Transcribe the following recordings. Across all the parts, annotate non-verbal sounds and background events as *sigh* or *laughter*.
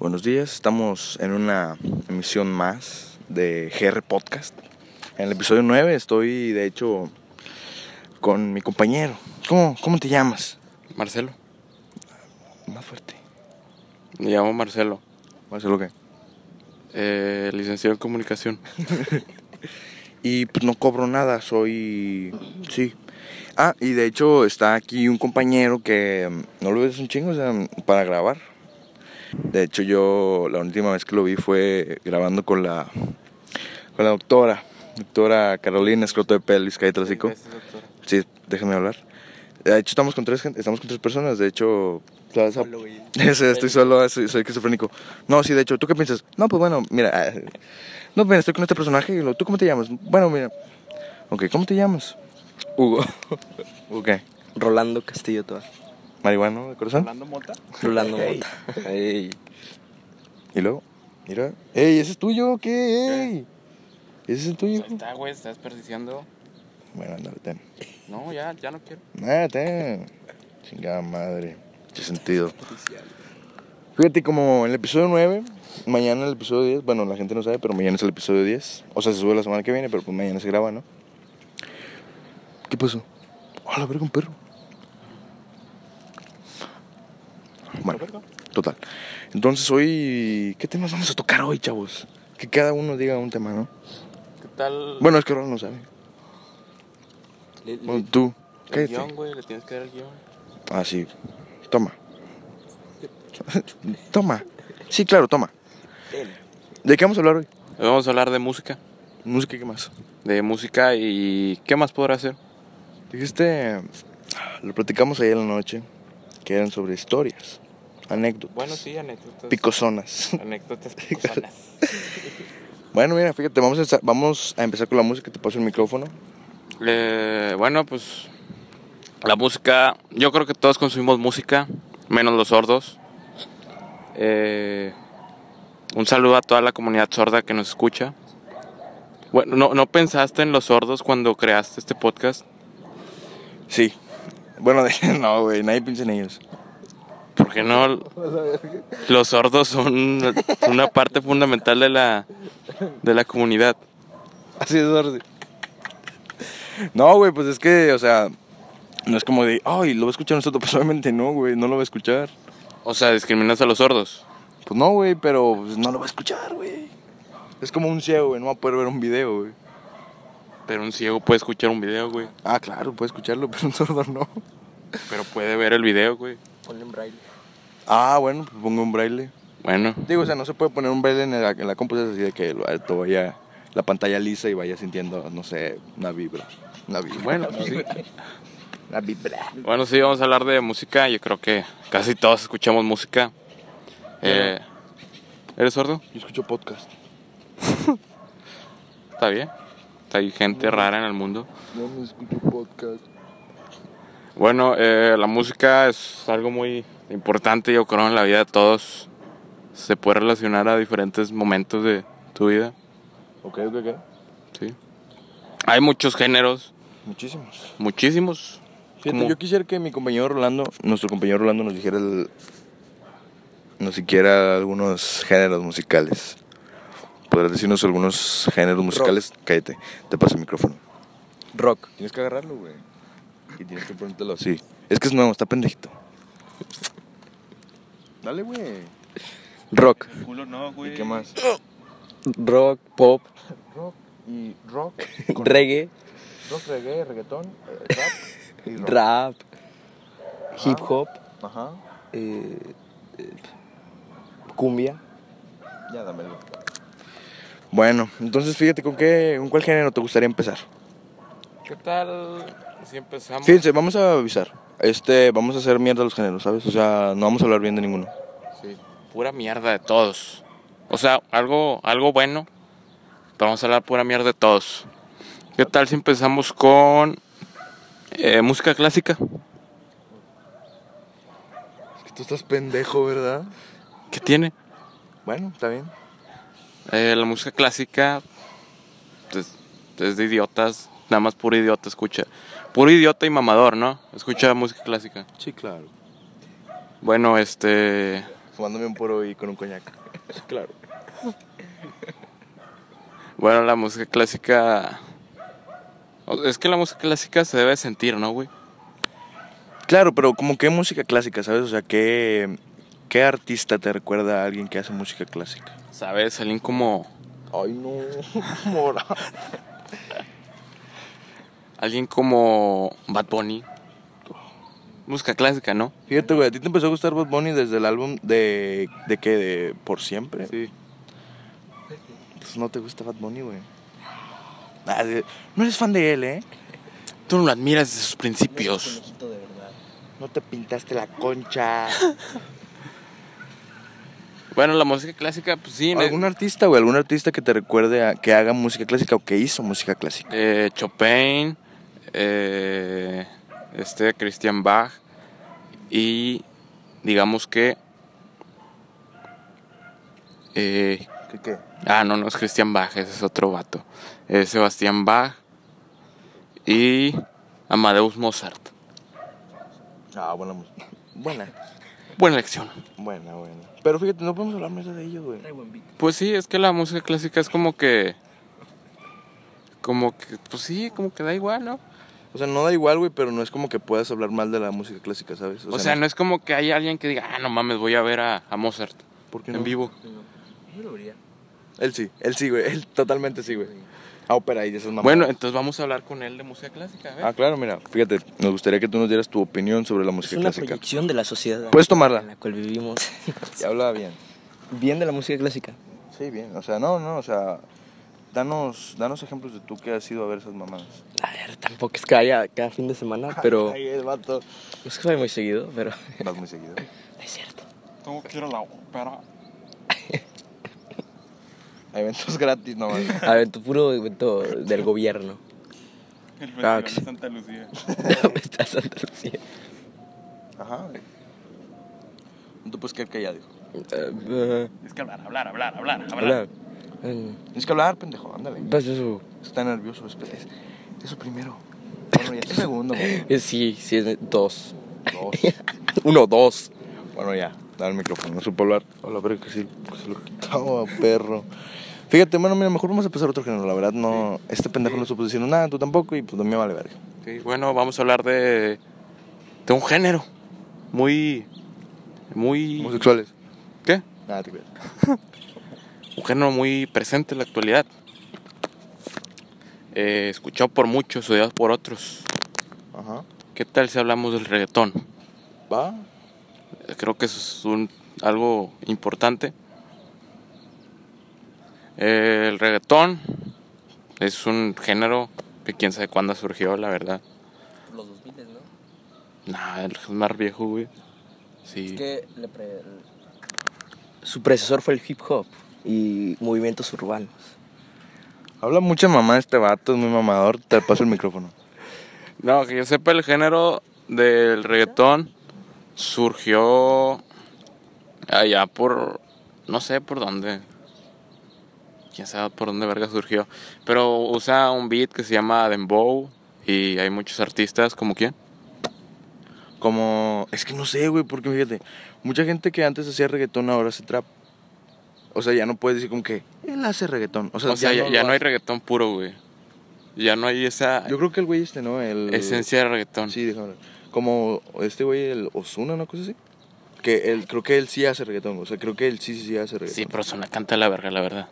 Buenos días, estamos en una emisión más de GR Podcast. En el episodio 9 estoy, de hecho, con mi compañero. ¿Cómo, cómo te llamas? Marcelo. Más fuerte. Me llamo Marcelo. ¿Marcelo qué? Eh, licenciado en comunicación. *laughs* Y pues no cobro nada, soy... Sí. Ah, y de hecho está aquí un compañero que mm, no lo ves un chingo, o sea, para grabar. De hecho yo la última vez que lo vi fue grabando con la con la doctora, doctora Carolina Escroto de Pelvis, cállate el hocico. Sí, déjame hablar. De hecho estamos con tres estamos con tres personas, de hecho estoy solo, *laughs* soy, soy esquizofrénico. No, sí, de hecho, ¿tú qué piensas? No, pues bueno, mira, ah, no, mira, estoy con este personaje y ¿tú cómo te llamas? Bueno, mira. Ok, ¿cómo te llamas? Hugo. Ok. Rolando Castillo Toa. ¿Marihuano de corazón? Mota? Rolando Mota. Ey. Y luego, mira. ¡Ey, ese es tuyo! ¿Qué? ¿Ese es el tuyo? Ahí está, güey, estás desperdiciando. Bueno, ándale, ten. No, ya, ya no quiero. Ah, ten. Chingada madre. Qué sentido. Fíjate, como en el episodio 9, mañana el episodio 10, bueno, la gente no sabe, pero mañana es el episodio 10. O sea, se sube la semana que viene, pero pues mañana se graba, ¿no? ¿Qué pasó? ¡Ah, la verga, un perro! Bueno, total. Entonces hoy, ¿qué temas vamos a tocar hoy, chavos? Que cada uno diga un tema, ¿no? ¿Qué tal? Bueno, es que ahora no sabe. Bueno, tú, el cállate. guion, güey, le tienes que dar el guion. Ah, sí. Toma. *laughs* toma. Sí, claro, toma. ¿De qué vamos a hablar hoy? Vamos a hablar de música. Música, ¿qué más? De música y... ¿Qué más podrá hacer? Dijiste, lo platicamos ayer en la noche, que eran sobre historias, anécdotas, Bueno, sí, anécdotas. picosonas. Anécdotas *laughs* picosonas. bueno, mira, fíjate, vamos a, vamos a empezar con la música, te paso el micrófono. Eh, bueno, pues... La música... Yo creo que todos consumimos música, menos los sordos. Eh, un saludo a toda la comunidad sorda que nos escucha. Bueno, ¿no, ¿no pensaste en los sordos cuando creaste este podcast? Sí. Bueno, *laughs* no, güey, nadie piensa en ellos. Porque no? Los sordos son una parte fundamental de la, de la comunidad. Así es, Orsi. No, güey, pues es que, o sea, no es como de, ay, lo va a escuchar nosotros, *laughs* pues obviamente no, güey, no lo va a escuchar. O sea, discriminas a los sordos. Pues no, güey, pero pues, no lo va a escuchar, güey. Es como un ciego, güey, no va a poder ver un video, güey. Pero un ciego puede escuchar un video, güey. Ah, claro, puede escucharlo, *laughs* pero un sordo no. Pero puede ver el video, güey. Ponle en braille. Ah, bueno, pues pongo un braille. Bueno, Digo, o sea, no se puede poner un braille en la, en la compu, es así de que lo alto vaya la pantalla lisa y vaya sintiendo, no sé, una vibra. Una vibra. bueno, pues sí. Una vibra. Bueno, sí, vamos a hablar de música. Yo creo que casi todos escuchamos música. Eh, ¿Eres sordo? Yo escucho podcast. *laughs* Está bien. Hay gente rara en el mundo. Yo no escucho podcast. Bueno, eh, la música es algo muy importante, yo creo, en la vida de todos. Se puede relacionar a diferentes momentos de tu vida. Ok, ok, ok. Sí. Hay muchos géneros, Muchísimos. muchísimos. Fíjate, yo quisiera que mi compañero Rolando, nuestro compañero Rolando nos dijera el, nos siquiera algunos géneros musicales. ¿Podrás decirnos algunos géneros musicales? Cállate, te paso el micrófono. Rock. Tienes que agarrarlo, güey. Y tienes que ponértelo así. Es que es nuevo, está pendejito. Dale, güey. Rock. Culo no, güey. ¿Y qué más? Rock, pop, Rock y rock. *laughs* con- reggae, Rock, reggae, reggaetón, eh, rap y rock. rap, hip hop, Ajá. eh, eh, cumbia. Ya, dámelo. Bueno, entonces fíjate con qué, con cuál género te gustaría empezar. ¿Qué tal si empezamos? Fíjense, vamos a avisar. Este, vamos a hacer mierda los géneros, ¿sabes? O sea, no vamos a hablar bien de ninguno. Sí, pura mierda de todos. O sea, algo, algo bueno, pero vamos a hablar pura mierda de todos. ¿Qué tal si empezamos con eh, música clásica? Es que tú estás pendejo, ¿verdad? ¿Qué tiene? Bueno, está bien. Eh, la música clásica pues, es de idiotas, nada más puro idiota escucha. Puro idiota y mamador, ¿no? Escucha música clásica. Sí, claro. Bueno, este. fumándome un poro y con un coñac. Claro. Bueno, la música clásica. Es que la música clásica se debe sentir, ¿no, güey? Claro, pero como qué música clásica, ¿sabes? O sea, ¿qué, qué artista te recuerda a alguien que hace música clásica? ¿Sabes? Alguien como. Ay, no, *laughs* mora. Alguien como Bad Bunny. Música clásica, ¿no? Fíjate, güey, ¿a ti te empezó a gustar Bad Bunny desde el álbum de... ¿De qué? ¿De Por Siempre? Sí. Pues no te gusta Bad Bunny, güey. Ah, de- no eres fan de él, ¿eh? Tú no lo admiras desde sus principios. Conejito de verdad. No te pintaste la concha. *laughs* Bueno, la música clásica, pues sí. ¿Algún artista, güey? ¿Algún artista que te recuerde a que haga música clásica o que hizo música clásica? eh, Chopin, eh, este Christian Bach y digamos que eh, ¿Qué qué? ah no no es Christian Bach ese es otro vato es Sebastián Bach y Amadeus Mozart Ah, buena música. Buena. buena lección Buena, buena. Pero fíjate, no podemos hablar más de ellos, güey. Pues sí es que la música clásica es como que como que pues sí como que da igual no O sea, no da igual, güey, pero no es como que puedas hablar mal de la música clásica, ¿sabes? o, sea, no es como que haya alguien que diga ah no mames voy a ver a, a Mozart ¿Por qué en no? vivo Yo lo vería. Él sí, él sí, güey. Él totalmente sí, güey. A ópera y de esas mamadas. Bueno, entonces vamos a hablar con él de música clásica. a ver. Ah, claro, mira, fíjate, nos gustaría que tú nos dieras tu opinión sobre la Es música una clásica. proyección de la sociedad. Puedes tomarla. En la cual vivimos. Y habla bien. Bien de la música clásica. Sí, bien. O sea, no, no, o sea, danos, danos ejemplos de tú que has ido a ver esas mamadas. A ver, tampoco es que haya cada fin de semana, *laughs* pero. Ay, el vato. No es que vaya muy seguido, pero. *laughs* Vas muy seguido. *laughs* Es cierto. Tengo que ir a la ópera. Hay eventos gratis nomás. A ver, tu puro evento del gobierno. El Ah, que sí. Santa Lucía. Está Santa Lucía. Ajá. No te puedes quedar callado, hijo. Eh, Es que hablar, hablar, hablar, hablar, Hola. Eh, Tienes que hablar, pendejo, ándale. Pues eso. Está nervioso, espera. Es, eso primero. *laughs* Bueno, ya es segundo, güey. Eh, Sí, sí, es dos. Dos. *laughs* Uno, dos. Bueno, ya, dale el micrófono, no supo hablar. Hola, pero que sí, que se lo quitaba, *laughs* perro. Fíjate, bueno, mira, mejor vamos a empezar otro género. La verdad, no. Este pendejo no supo diciendo nada, tú tampoco, y pues me vale verga. Sí, bueno, vamos a hablar de, de un género muy, muy, Homosexuales. ¿qué? Nada, te. Un género muy presente en la actualidad. Eh, escuchado por muchos, odiado por otros. Ajá. ¿Qué tal si hablamos del reggaetón? Va. Creo que eso es un, algo importante. Eh, el reggaetón es un género que quién sabe cuándo surgió, la verdad. Los 2000, ¿no? Nah, el más viejo, güey. Sí. Es que le pre- su predecesor fue el hip hop y movimientos urbanos. Habla mucha mamá este vato, es muy mamador. Te paso el micrófono. No, que yo sepa, el género del reggaetón surgió allá por. No sé por dónde. Quién sabe por dónde verga surgió. Pero usa un beat que se llama Dembow. Y hay muchos artistas, como quién? Como. Es que no sé, güey, porque fíjate. Mucha gente que antes hacía reggaetón ahora hace trap. O sea, ya no puedes decir como que él hace reggaetón. O sea, O sea, ya, ya no hay reggaetón puro, güey. Ya no hay esa Yo creo que el güey este, ¿no? El... esencia de reggaetón. Sí, déjame ver. Como este güey, el Osuna, una cosa así. Que él, creo que él sí hace reggaetón. O sea, creo que él sí, sí, sí hace reggaetón. Sí, pero suena canta la verga, la verdad.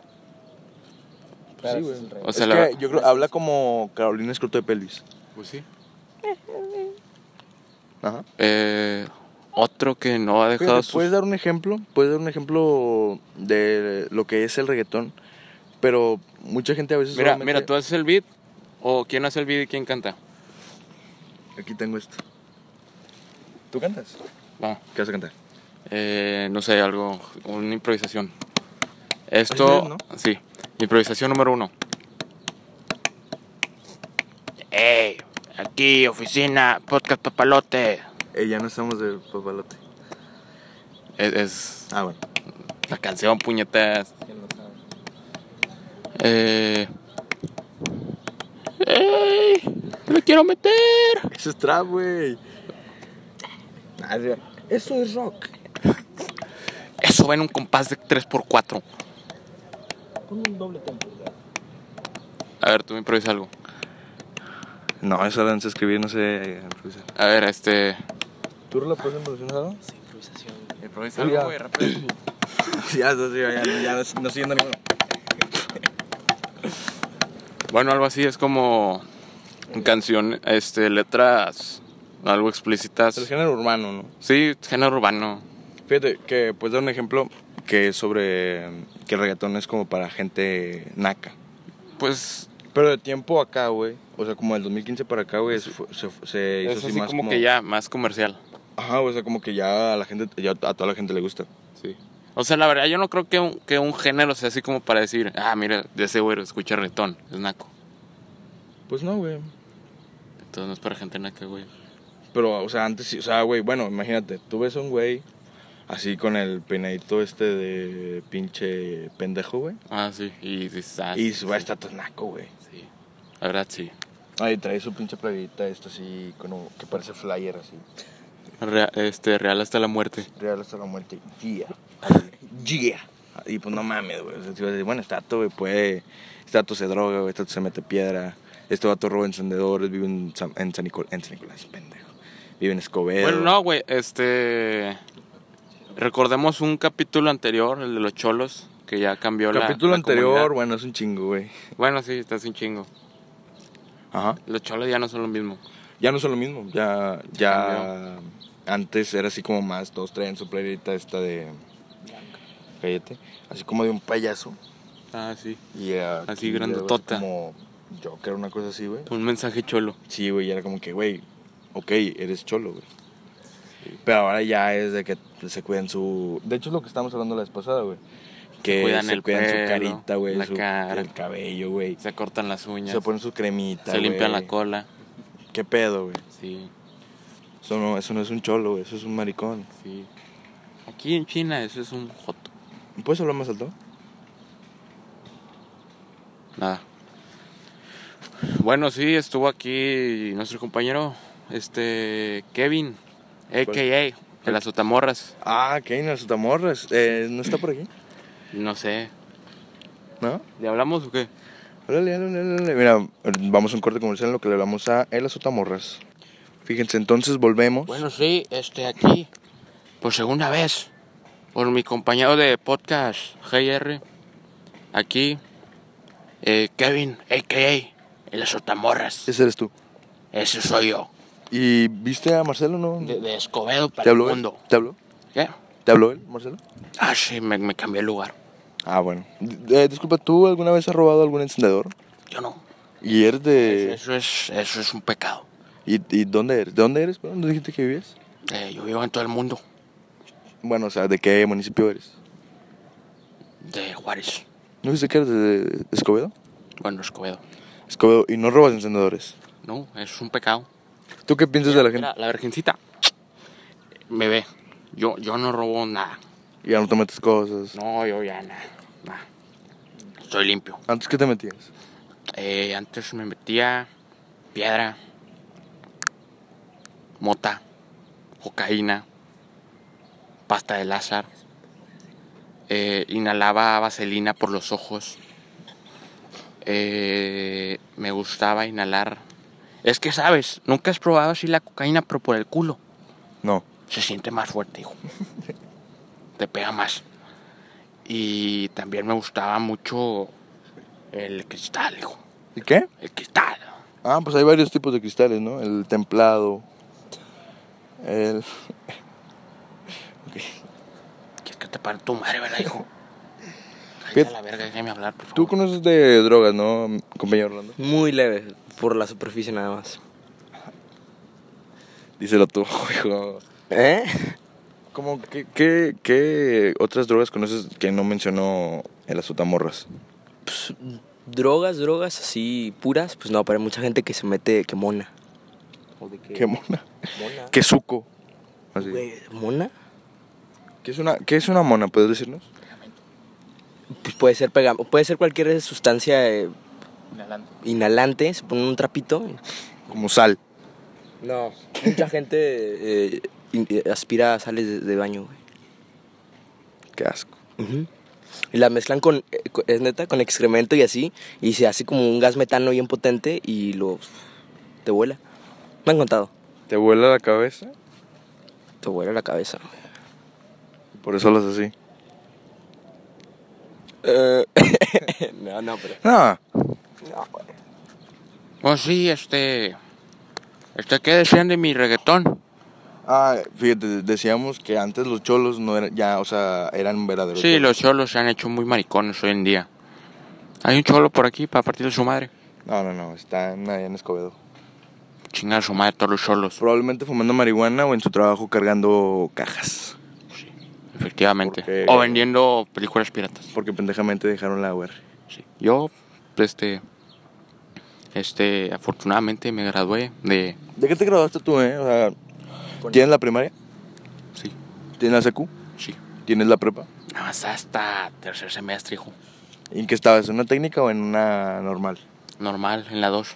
Sí, güey. O Es sea, que la- yo creo habla como Carolina Escroto de Pelvis. Pues sí. Ajá. Eh, otro que no ha dejado Fíjate, sus... ¿Puedes dar un ejemplo? ¿Puedes dar un ejemplo de lo que es el reggaetón? Pero mucha gente a veces Mira, solamente- mira, tú haces el beat. ¿O quién hace el beat y quién canta? Aquí tengo esto. ¿Tú cantas? Va. ¿Qué vas a cantar? Eh, no sé, algo, una improvisación. Esto, sí, improvisación número uno. ¡Ey! Aquí, oficina, podcast papalote. Eh, ya no estamos de papalote. Es, es Ah, bueno. la canción, puñetas. Eh... ¡Ey! ¡Me quiero meter! Eso es trap, güey. Ah. Eso es rock. eso va en un compás de 3x4. Pon un doble tempo. A ver, tú me improvisa algo. No, eso no sé escribir, no sé improvisar. A ver, este. ¿Tú lo puedes improvisar? Sí, improvisación. Improvisa algo, algo, güey, rápido. *laughs* ya, ya, ya, no, siguiendo ninguno. Bueno, algo así es como. Canción, este, letras algo explícitas. El género urbano, ¿no? Sí, género urbano. Fíjate que puedes dar un ejemplo que es sobre que el reggaetón es como para gente naca. Pues Pero de tiempo acá, güey. O sea, como del 2015 para acá, güey, se, fue- se, se hizo es así así más como, que ya, más comercial. Ajá, o sea, como que ya a la gente, ya a toda la gente le gusta. Sí. O sea, la verdad, yo no creo que un, que un género sea así como para decir, ah, mira, de ese güey escucha reggaetón, es naco. Pues no, güey. Entonces no es para gente naca, güey. Pero, o sea, antes sí, o sea, güey, bueno, imagínate, tú ves a un güey así con el peinadito este de pinche pendejo, güey. Ah, sí. Y dices, ah, Y su está todo naco, güey. sí. La verdad, sí. Ay, trae su pinche playerita esto así, como que parece flyer así. Rea- este, real hasta la muerte. Real hasta la muerte. Yeah. *laughs* Yeah. Y pues no mames, güey. O sea, bueno, este vato, güey, puede. Este vato se droga, güey. Este vato se mete piedra. Este vato roba encendedores. Vive en San, en San, Nicol- en San Nicolás, pendejo. Vive en Escobedo. Bueno, no, güey, este... Recordemos un capítulo anterior, el de los cholos, que ya cambió la Capítulo anterior, comunidad. bueno, es un chingo, güey. Bueno, sí, está sin chingo. Ajá. Los cholos ya no son lo mismo. Ya no son lo mismo. Ya. Ya. Antes era así como más. Todos traían su playerita esta de. Cállate. Así como de un payaso. Ah, sí. Y aquí Así grandotota. Como. Yo que era una cosa así, güey. Un mensaje cholo. Sí, güey, y era como que, güey, ok, eres cholo, güey. Pero ahora ya es de que se cuidan su... De hecho es lo que estábamos hablando la vez pasada, güey. Que se cuidan el su pelo, carita, güey, la su cara. el cabello, güey. Se cortan las uñas. Se ponen su cremita, se limpian la cola. ¿Qué pedo, güey? Sí, Eso no, eso no es un cholo, eso es un maricón. sí. Aquí en China eso es un joto. ¿Puedes hablar más alto? Nada. Bueno, sí, estuvo aquí nuestro compañero, este, Kevin, a.k.a. de las Otamorras. Ah, ok, en las Sotamorras. Eh, ¿No está por aquí? No sé, ¿No? ¿le hablamos o qué? Órale, órale, órale. Mira, vamos a un corte comercial en lo que le hablamos a El Azotamorras. Fíjense, entonces volvemos. Bueno, sí, este, aquí, por segunda vez, por mi compañero de podcast, GR, aquí, eh, Kevin, a.k.a. las Otamorras. Ese eres tú. Ese soy yo, ¿Y viste a Marcelo, no? de, de Escobedo para ¿Te el habló él? mundo. ¿Te habló? ¿Qué? ¿Te habló él, Marcelo? Ah, sí, me, me cambié el lugar. Ah, bueno. Eh, disculpa, ¿tú alguna vez has robado algún encendedor? Yo no. ¿Y eres de...? Eso es, eso es un pecado. ¿Y, y dónde eres? ¿De dónde eres? ¿Dónde dijiste que vivías? Eh, yo vivo en todo el mundo, Bueno, o sea, ¿de qué municipio eres? de Juárez. ¿No dijiste que eres de Escobedo? Bueno, Escobedo. Escobedo. ¿Y no robas encendedores? No, es un pecado. ¿Tú qué piensas de la gente? Mira, la virgencita me ve. Yo, yo no robo nada. Ya no te metes cosas. No, yo ya nada. nada. Estoy limpio. ¿Antes qué te metías? Eh, antes me metía piedra, mota, cocaína, pasta de Lázaro. Eh, inhalaba vaselina por los ojos. Eh, me gustaba inhalar. Es que sabes, nunca has probado así la cocaína, pero por el culo. No. Se siente más fuerte, hijo. *laughs* Te pega más. Y también me gustaba mucho el cristal, hijo. ¿Y qué? El cristal. Ah, pues hay varios tipos de cristales, ¿no? El templado. El... ¿Quieres que te pare tu madre, verdad, hijo? ¿Qué? *laughs* Cállate a la verga, déjame hablar, por favor. Tú conoces de drogas, ¿no, compañero Orlando? Muy leve, por la superficie nada más. Díselo tú, *laughs* hijo. ¿Eh? ¿Cómo, qué, qué, qué otras drogas conoces que no mencionó el azotamorras? Pues, drogas, drogas así puras, pues no, pero hay mucha gente que se mete, que mona. ¿O de qué? ¿Qué mona? Mona. ¿Qué suco? Así. Güey, ¿Mona? ¿Qué es una, qué es una mona? ¿Puedes decirnos? Pues puede ser pega puede ser cualquier sustancia eh, inhalante, se pone un trapito. Como sal. No, mucha gente eh, eh, aspira a sales de, de baño, güey. Qué asco. Y la mezclan con, co- es neta, con excremento y así. Y se hace como un gas metano bien potente y lo. te vuela. Me han contado. ¿Te vuela la cabeza? Te vuela la cabeza. Por eso lo haces así. Eh, *laughs* no, no, pero. No. No, güey. Pues sí, este. Este, ¿qué decían de mi reggaetón? Ah, fíjate, decíamos que antes los cholos no eran, ya, o sea, eran verdaderos. Sí, cholos. los cholos se han hecho muy maricones hoy en día. Hay un cholo por aquí para partirle su madre. No, no, no, allá en Escobedo. Chingar a su madre todos los cholos. Probablemente fumando marihuana o en su trabajo cargando cajas. Efectivamente. Porque- O vendiendo películas piratas. Porque pendejamente dejaron la UR. Sí. Yo, este. Este, afortunadamente me gradué de. ¿De qué te graduaste tú, eh? O sea, ¿tienes la primaria? Sí, ¿Tienes la secu? sí. ¿Tienes la prepa? Nada más hasta tercer semestre, hijo. ¿Y en qué estabas? ¿En una técnica o en una normal? Normal, en la 2.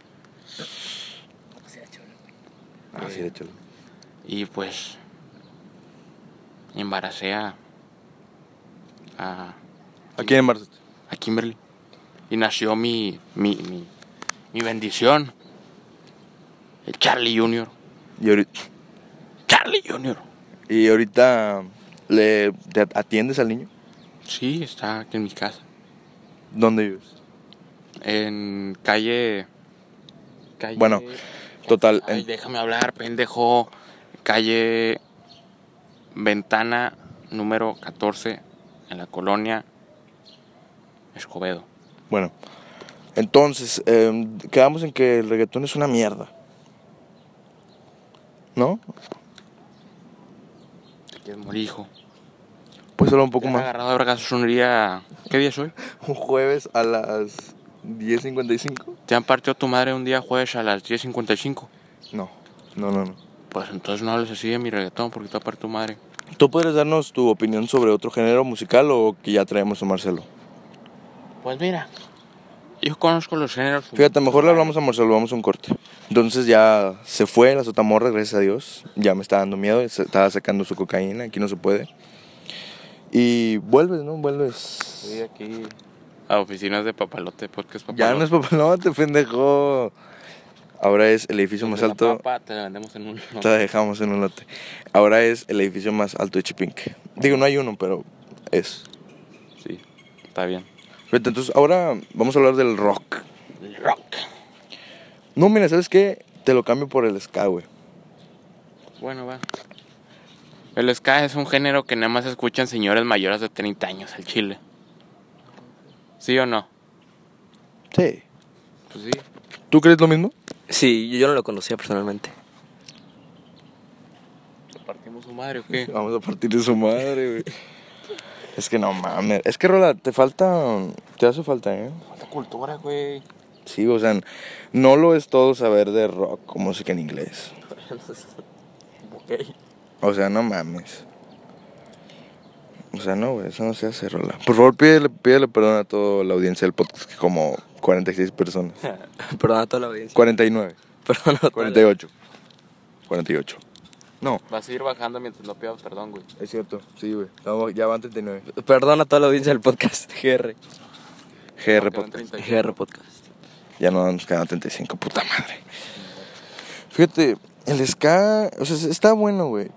Ah, sí, de cholo. Y pues. Embaracé a. A, ¿A quién embarazaste? a Kimberly. Y nació mi. Mi, mi, mi bendición. El Charlie Jr. Y ahorita, Charlie Jr. y ahorita le te atiendes al niño. Sí, está aquí en mi casa. ¿Dónde vives? En calle. calle Bueno, total, Ay, en- déjame hablar, pendejo. Calle. Ventana número 14 en la colonia Escobedo. Bueno, entonces, eh, quedamos en que el reggaetón es una mierda. ¿No? Te quieres morir, hijo. Pues solo un poco más. agarrado día. ¿Qué día es hoy? *laughs* Un jueves a las 10.55. ¿Te han partido tu madre un día jueves a las 10.55? No, no, no, no. Pues entonces no hables así de mi reggaetón porque te ha partido tu madre. ¿Tú podrías darnos tu opinión sobre otro género musical o que ya traemos a Marcelo? Pues mira, yo conozco los géneros. Fíjate, mejor le hablamos a Marcelo, vamos a un corte. Entonces ya se fue la sotamorra, gracias a Dios. Ya me está dando miedo, se estaba sacando su cocaína, aquí no se puede. Y vuelves, ¿no? Vuelves. Sí, aquí a oficinas de Papalote, podcast Papalote. Ya no es papalote, pendejo. Ahora es el edificio más Donde la alto. papa te la vendemos en un... Te la dejamos en un lote. Ahora es el edificio más alto de Chipinque. Digo, no hay uno, pero es. Sí, está bien. Entonces ahora vamos a hablar del rock. El rock. No, mira, ¿sabes qué? Te lo cambio por el ska, güey. Bueno, va. El ska es un género que nada más escuchan señores mayores de 30 años al chile. ¿Sí o no? Sí. Pues sí. ¿Tú crees lo mismo? Sí, yo no lo conocía personalmente. ¿Te partimos su madre o qué? *laughs* Vamos a partir de su madre, güey. *laughs* Es que no mames. Es que, Rola, te falta. Te hace falta, ¿eh? Falta cultura, güey. Sí, o sea, no lo es todo saber de rock o música en inglés. *laughs* ok. O sea, no mames. O sea, no, güey, eso no se hace, Rola. Por favor, pídele, pídele perdón a toda la audiencia del podcast, que como 46 personas. *laughs* Perdona a toda la audiencia. 49, *laughs* Perdona a toda la- 48. 48. No, Vas a ir bajando mientras no pidas perdón, güey. es cierto, sí, güey. Ya van 39. Perdona a toda la audiencia del podcast. *laughs* GR. GR Podcast. 30. GR Podcast. Ya no nos quedan 35, puta madre. Fíjate, el ska, o sea, está bueno, güey.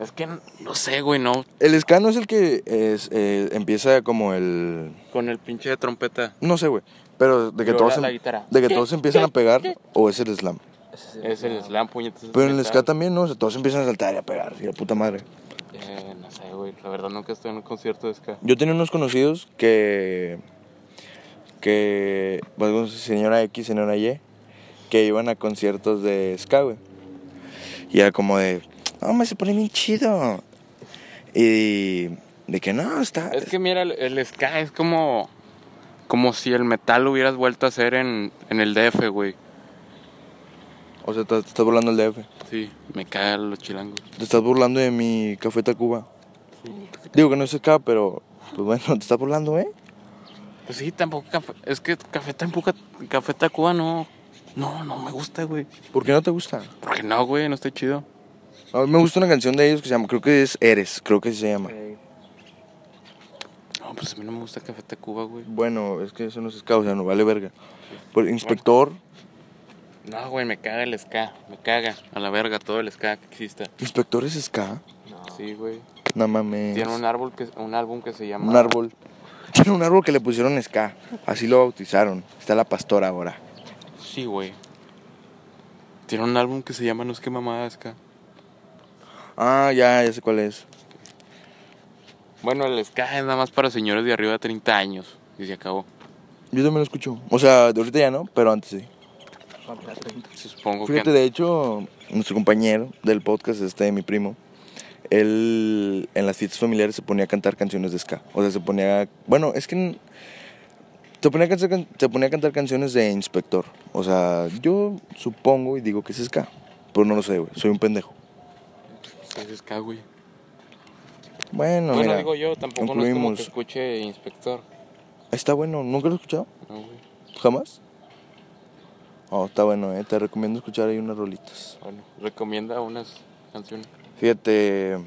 Es que no sé, güey, no. El ska no es el que es, eh, empieza como el... Con el pinche de trompeta. No sé, güey. Pero de que Pero todos, la- em- la guitarra. de que todos empiezan a pegar o es el slam. Es el slam, puñetas. Pero en el ska también, ¿no? O sea, todos empiezan a saltar y a pegar, y la puta madre. Eh, no sé, güey. La verdad nunca estoy en un concierto de ska. Yo tenía unos conocidos que... Que... Bueno, señora X, señora Y, que iban a conciertos de ska, güey. Y era como de... No, me se pone bien chido. Y... De que no, está... Es que mira, el, el ska es como. Como si el metal lo hubieras vuelto a hacer en, en el DF, güey. O sea, te, te estás burlando del DF. Sí, me cagan los chilangos. Te estás burlando de mi Café Tacuba. Digo que no es ska, pero... Pues bueno, *laughs* te estás burlando, ¿eh? Pues sí, tampoco café. Es que Café Tacuba, Café Tacuba no. No, no me gusta, güey. ¿Por qué no te gusta? Porque no, güey, no está chido. A mí me gusta una canción de ellos que se llama, creo que es Eres, creo que así se llama. No, pues a mí no me gusta Café Tacuba, güey. Bueno, es que eso no es ska, o sea, no vale verga. Por inspector, No, güey, me caga el ska. Me caga. A la verga todo el ska que exista. inspector es ska. Sí, güey. No mames. Tiene un árbol que un álbum que se llama Un árbol. *laughs* Tiene un árbol que le pusieron ska. Así lo bautizaron. Está la pastora ahora. Sí, güey. Tiene un álbum que se llama No es que mamada ska. Ah, ya, ya sé cuál es. Bueno, el ska es nada más para señores de arriba de 30 años. Y se acabó. Yo también lo escucho. O sea, de ahorita ya no, pero antes sí. Supongo Fíjate, que. de hecho, nuestro compañero del podcast, este, mi primo, él en las fiestas familiares se ponía a cantar canciones de ska. O sea, se ponía. Bueno, es que. Se ponía, a cantar, can- se ponía a cantar canciones de inspector. O sea, yo supongo y digo que es ska. Pero no lo sé, güey. Soy un pendejo. Es güey. Bueno, bueno, mira. digo yo, tampoco no es como concluimos. que escuche Inspector. Está bueno, ¿nunca lo he escuchado? No, güey. ¿Jamás? Oh, está bueno, eh. Te recomiendo escuchar ahí unas rolitas. Bueno, recomienda unas canciones. Fíjate,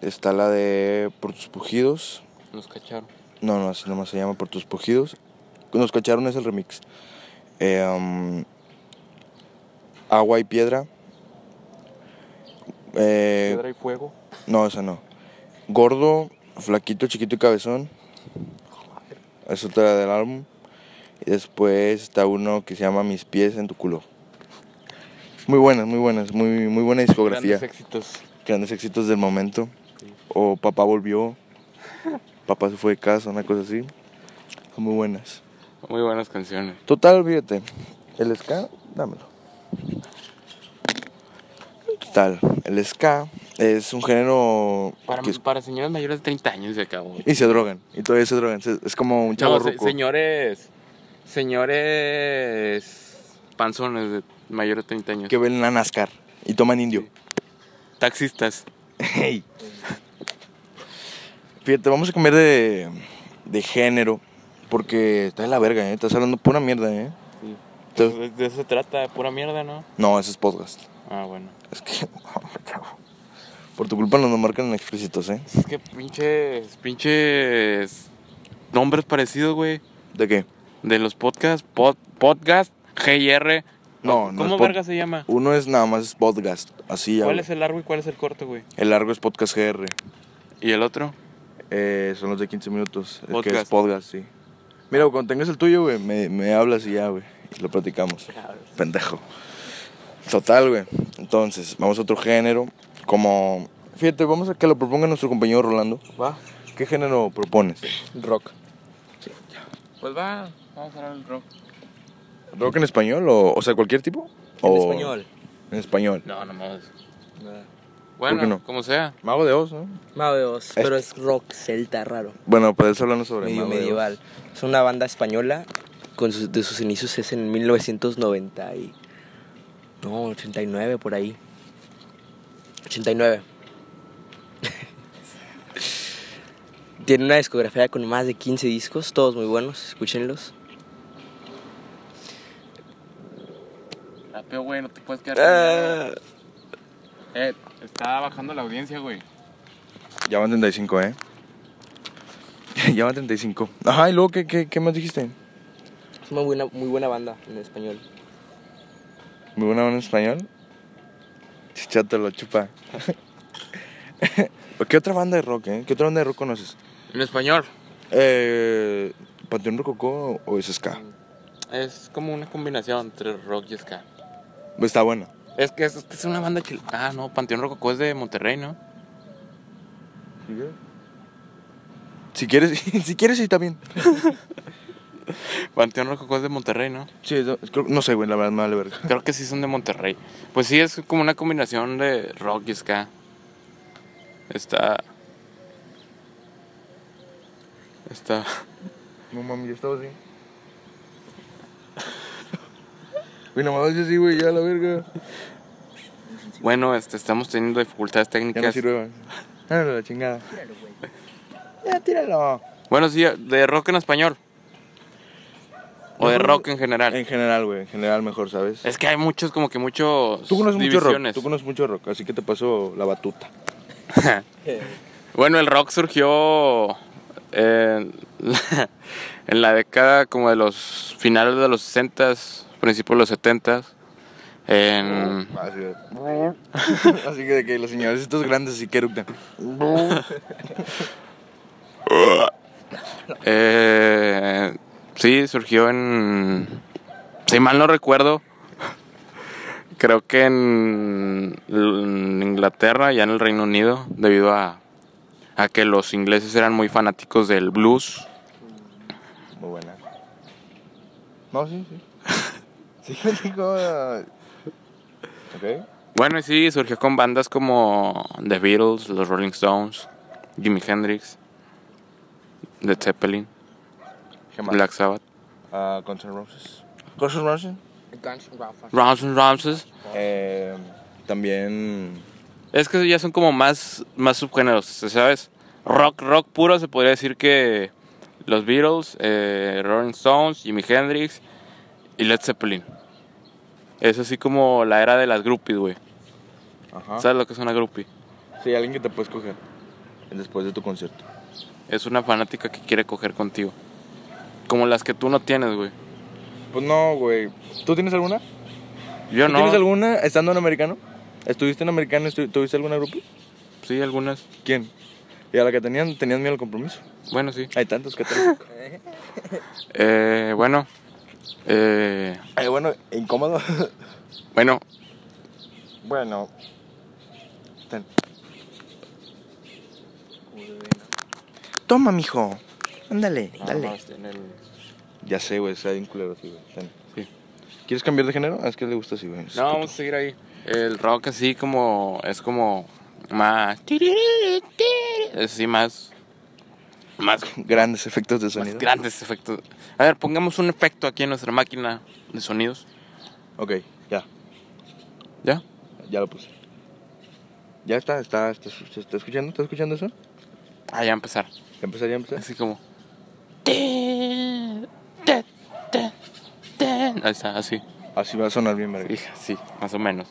está la de Por tus pujidos. Nos cacharon. No, no, así nomás se llama Por tus pujidos. Nos cacharon es el remix. Eh, um, Agua y piedra. Eh, Piedra y fuego. no, esa no. Gordo, flaquito, chiquito y cabezón. Es otra del álbum. Y después está uno que se llama Mis pies en tu culo. Muy buenas, muy buenas, muy, muy buena discografía. Grandes éxitos. Grandes éxitos del momento. O Papá volvió. Papá se fue de casa, una cosa así. Son muy buenas. Muy buenas canciones. Total, fíjate. El ska, dámelo. El ska es un género Para, que es- para señores mayores de 30 años se acabó. y se drogan. Y todavía se drogan. Es como un chavo No, se- señores. Señores. Panzones de mayores de 30 años. que ven la NASCAR y toman indio. Taxistas. *laughs* Hey. Fíjate, vamos a cambiar de, de género. Porque está de la verga, ¿eh? Estás hablando pura mierda, ¿eh? Entonces- De, de eso se trata, pura mierda, ¿no? no, ese es podcast. Ah, bueno. Es que, *laughs* chavo. Por tu culpa nos marcan en explícitos, ¿eh? Es que pinches. Pinches. Nombres parecidos, güey. ¿De qué? De los podcasts. Pod, podcast. GR. No, no ¿Cómo es verga se llama? Uno es nada más podcast, así ya. ¿Cuál güey. es el largo y cuál es el corto, güey? El largo es podcast GR. ¿Y el otro? Eh, son los de 15 minutos. El que Podcast. es podcast, sí. Mira, cuando tengas el tuyo, güey, me, me hablas y ya, güey. Y lo platicamos. Pendejo. Total, güey. Entonces, vamos a otro género. Como. Fíjate, vamos a que lo proponga nuestro compañero Rolando. Va. ¿Qué género propones? Rock. Pues va. Vamos a hablar del rock. ¿Rock en español o, o sea, cualquier tipo? En O- español. En español. No, no más. ¿Por Bueno, no? como sea. Mago de Oz, ¿no? Mago de Oz, pero es rock celta raro. Bueno, puedes hablarnos sobre medio Mago de Oz. medieval. Es una banda española con sus- de sus inicios es en 1990 y no, 89 por ahí. 89. *laughs* Tiene una discografía con más de 15 discos, todos muy buenos, escúchenlos. Rápido, güey, no te puedes quedar. Ah, Eh, está bajando la audiencia, güey. Ya van 35, ¿eh? *laughs* ya van 35. Ajá, ¿y luego qué, qué, qué más dijiste? es una buena, muy buena banda en español. Muy buena en español. Chato lo chupa. *laughs* ¿Qué otra banda de rock, eh? ¿Qué otra banda de rock conoces? En español. Eh, ¿Panteón Rococó o es ska? Es como una combinación entre rock y ska. Está buena. Es que es, es que es una banda chil... Ah, no, Panteón Rococó es de Monterrey, ¿no? Si quieres, *laughs* si quieres, sí, bien. *laughs* Panteón Rococó es de Monterrey, ¿no? Sí, creo- no sé, güey, la verdad me vale verga. Creo que sí son de Monterrey. Pues sí, es como una combinación de rock y ska. Está... Está... No mami, ya estaba así. Güey, nomás dice así, güey, ya la verga. Bueno, este, estamos teniendo dificultades Ya no técnicas. sirve, güey. Ah, la chingada. Ya, tíralo. Bueno, sí, de rock en español. O de rock en general. En general, güey, en general mejor, ¿sabes? Es que hay muchos, como que muchos. Tú conoces mucho rock, tú conoces mucho rock, así que te paso la batuta. *laughs* Bueno, el rock surgió En la, *laughs* en la década como de los finales de los 60s, principios de los 70s, en... Así, de- *laughs* así que de que los señores estos grandes así que eructan. Eh, sí, surgió en. Si mal no recuerdo, creo que en, Inglaterra, ya en el Reino Unido, debido a, a que los ingleses eran muy fanáticos del blues. Muy buena. No, sí, sí. *laughs* Sí, me dijo. ah, Ok. Bueno, y sí, surgió con bandas como The Beatles, los Rolling Stones, Jimi Hendrix, Led Zeppelin, ¿Qué más? Black Sabbath, Ah, Guns N' Roses. Guns N' Roses. Guns N' Roses. Eh, también. Es que ya son como más, más subgéneros, ¿sabes? Rock, rock puro se podría decir que los Beatles, eh, Rolling Stones, Jimi Hendrix y Led Zeppelin. Es así como la era de las groupies, güey. Ajá. ¿Sabes lo que es una groupie? Sí, alguien que te puedes coger después de tu concierto. Es una fanática que quiere coger contigo. Como las que tú no tienes, güey. Pues no, güey. ¿Tú tienes alguna? Yo ¿Tú no. tienes alguna estando en americano? ¿Estuviste en americano? estu- ¿Tuviste alguna grupo? Sí, algunas. ¿Quién? Y a la que tenían, tenían miedo al compromiso. Bueno, sí. Hay tantos que te... *laughs* Eh, bueno. Eh, Eh, bueno, incómodo. *laughs* bueno, bueno. Ten. Toma, mijo. Ándale, dale. Ya sé, güey, está bien culero, sí, güey. Sí. ¿Quieres cambiar de género? Ah, Es que le gusta así, güey. Es No, puto. vamos a seguir ahí. El rock así como es como más así más más, *laughs* Grandes efectos de más sonido. grandes efectos. A ver, pongamos un efecto aquí en nuestra máquina de sonidos. ok, ya. ¿Ya? Ya lo puse. Ya está, está, está, ¿se está escuchando? ¿Está escuchando eso? Ah, ya empezar. ¿Ya empezar, ya empezar? Así como Ahí está, así. Así va a sonar bien, verga. Sí, más o menos.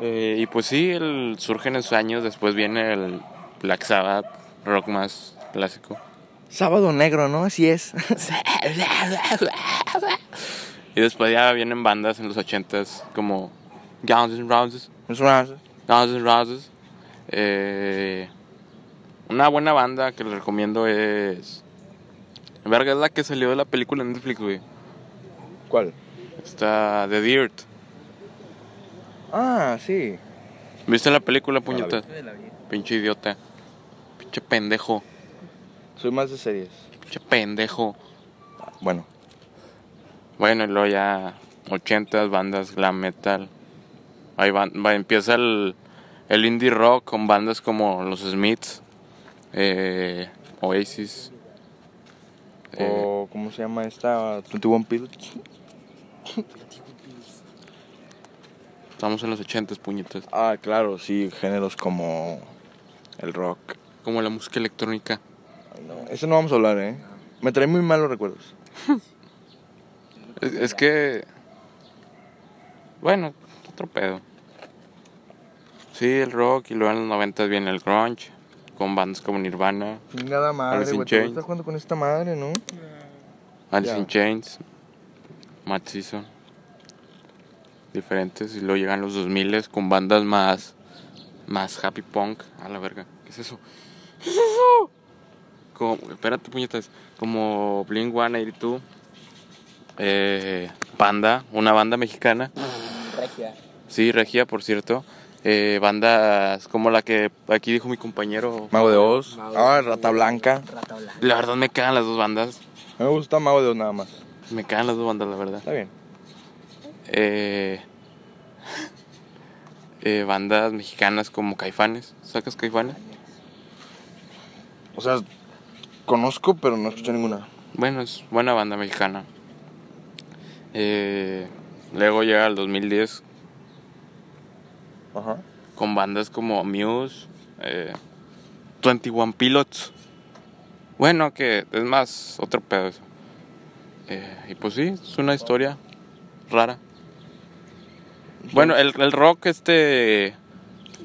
Eh, y pues sí, el, surgen en sus años, después viene el Black Sabbath, rock más clásico. Sábado negro, ¿no? Así es. *laughs* Y después ya vienen bandas en los ochentas como Guns N' Roses, Guns N' Roses. Eh, una buena banda que les recomiendo es... Verga, es la que salió de la película en Netflix, güey. ¿Cuál? Está The Dirt. Ah, sí. ¿Viste la película, puñeta? Ah, Pinche idiota. Pinche pendejo. Soy más de series. Pinche pendejo. Bueno, Bueno, y luego ya 80 bandas glam metal. Ahí van, va- empieza el, el indie rock con bandas como los Smiths, eh, Oasis. Eh, o ¿cómo se llama esta? 21 Pilots. estamos en los 80 puñetas. Ah, claro, sí, géneros como el rock. Como la música electrónica. No, eso no vamos a hablar, ¿eh? Me trae muy malos recuerdos. Es, es que. Bueno, otro pedo. Sí, el rock y luego en los 90 viene el grunge. Con bandas como Nirvana, Nada madre, güey. Estás jugando con esta madre, ¿no? Alice in Chains, Matt Season, diferentes. Y luego llegan los 2000 con bandas más, más happy punk. A la verga, ¿qué es eso? ¿Qué es eso? Como, espérate, puñetas. Como Blink 182, eh, Banda, una banda mexicana. Regia. Sí, Regia, por cierto. Eh, bandas como la que aquí dijo mi compañero. Mago de Oz. Mago de Ah, Oz. Rata Blanca. Rata blanca. La verdad me cagan las dos bandas. A mí me gusta Mago de Oz nada más. Me cagan las dos bandas, la verdad. Está bien. Eh, eh, bandas mexicanas como Caifanes. ¿Sacas Caifanes? O sea, conozco, pero no escuché ninguna. Bueno, es buena banda mexicana. Eh, luego llega el 2010 Ajá. con bandas como Muse, eh, 21 Pilots. Bueno, que es más otro pedo eso. Eh, y pues sí, es una historia rara. Bueno, el, el rock, este.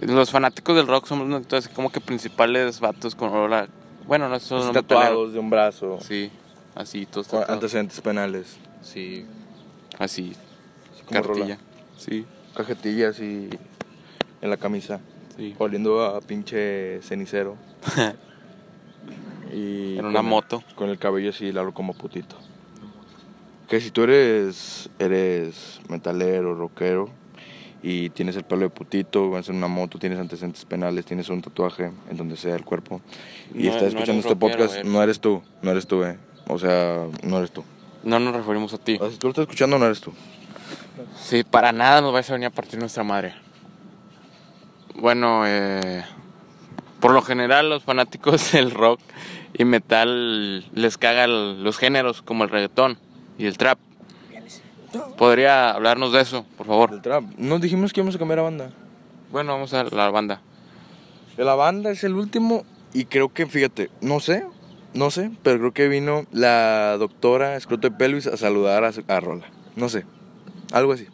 Los fanáticos del rock somos así como que principales vatos con olor a Bueno, no son tatuados de un brazo. Sí, así, todos tatuados. antecedentes penales. Sí, así, como cartilla. rola. Sí, Cajetillas y en la camisa. sí. Oliendo a pinche cenicero. *laughs* y En una con el- moto. con el cabello así largo como putito. Que si tú eres eres metalero, rockero y tienes el pelo de putito, vas en una moto, tienes antecedentes penales, tienes un tatuaje en donde sea el cuerpo y No- estás escuchando este rockero, podcast, güey. no eres tú, no eres tú, eh. O sea, no eres tú. No nos referimos a ti. O sea, si tú lo estás escuchando, no eres tú. Sí, para nada nos vais a venir a partir nuestra madre. Bueno, eh, por lo general los fanáticos *laughs* del rock y metal les cagan los géneros como el reggaetón y el trap. ¿Podría hablarnos de eso, por favor? El trap. Nos dijimos que íbamos a cambiar a banda. Bueno, vamos a la banda. La banda es el último y creo que, fíjate, no sé, no sé, pero creo que vino la doctora Escroto de Pelvis a saludar a, a Rola. No sé, algo así.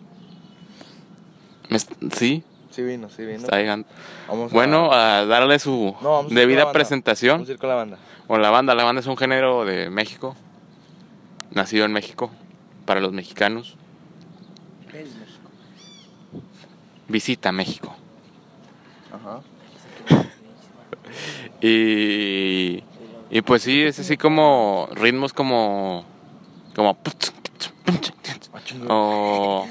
Sí, Sí vino, sí vino. está llegando. Vamos a- Bueno, a darle su No, vamos a ir con la debida banda. presentación. Vamos a ir con la banda. O la banda, la banda es un género de México, nacido en México, para los mexicanos. Visita México. Ajá. *laughs* Y, y pues sí, es así como ritmos como... como o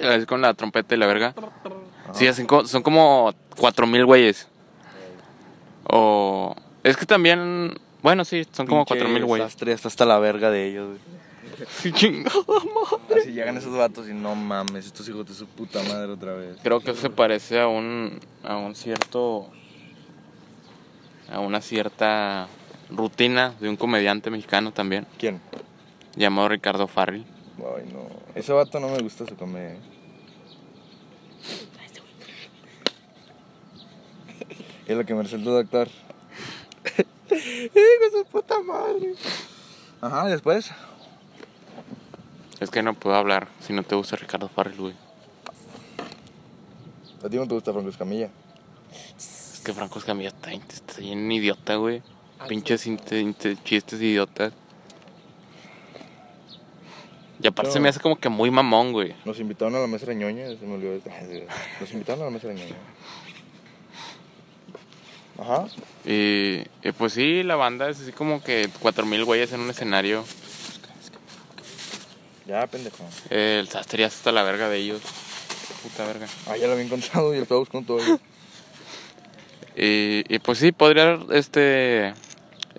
es con la trompeta y la verga. Sí, hacen co- son como cuatro mil güeyes. O es que también, bueno, sí, son como cuatro mil güeyes. Sastre, hasta, la verga de ellos, güey. *laughs* Así llegan esos vatos y no mames, estos hijos de su puta madre otra vez. Creo que se parece a un a un cierto a una cierta rutina de un comediante mexicano también ¿Quién? Llamado Ricardo Farrell. Ay, no. Ese vato no me gusta su comedia. Es lo que me resultó doctor. Hijo de su puta madre. Ajá, después. Es que no puedo hablar si no te gusta Ricardo Farrell, güey. A ti no te gusta Franco Escamilla. Es que Franco Escamilla está, está bien idiota, güey. Pinches chistes idiotas. Y aparte No. se me hace como que muy mamón, güey. Nos invitaron a la mesa de ñoña, se me olvidó. Nos invitaron a la mesa de ñoña. Ajá. Y, y pues sí, la banda es así como que cuatro mil güeyes en un escenario. Ya, pendejo. El sastre ya está hasta la verga de ellos. Puta verga. Ah, ya lo había encontrado y el estaba buscando todo. Y, y pues sí, podría este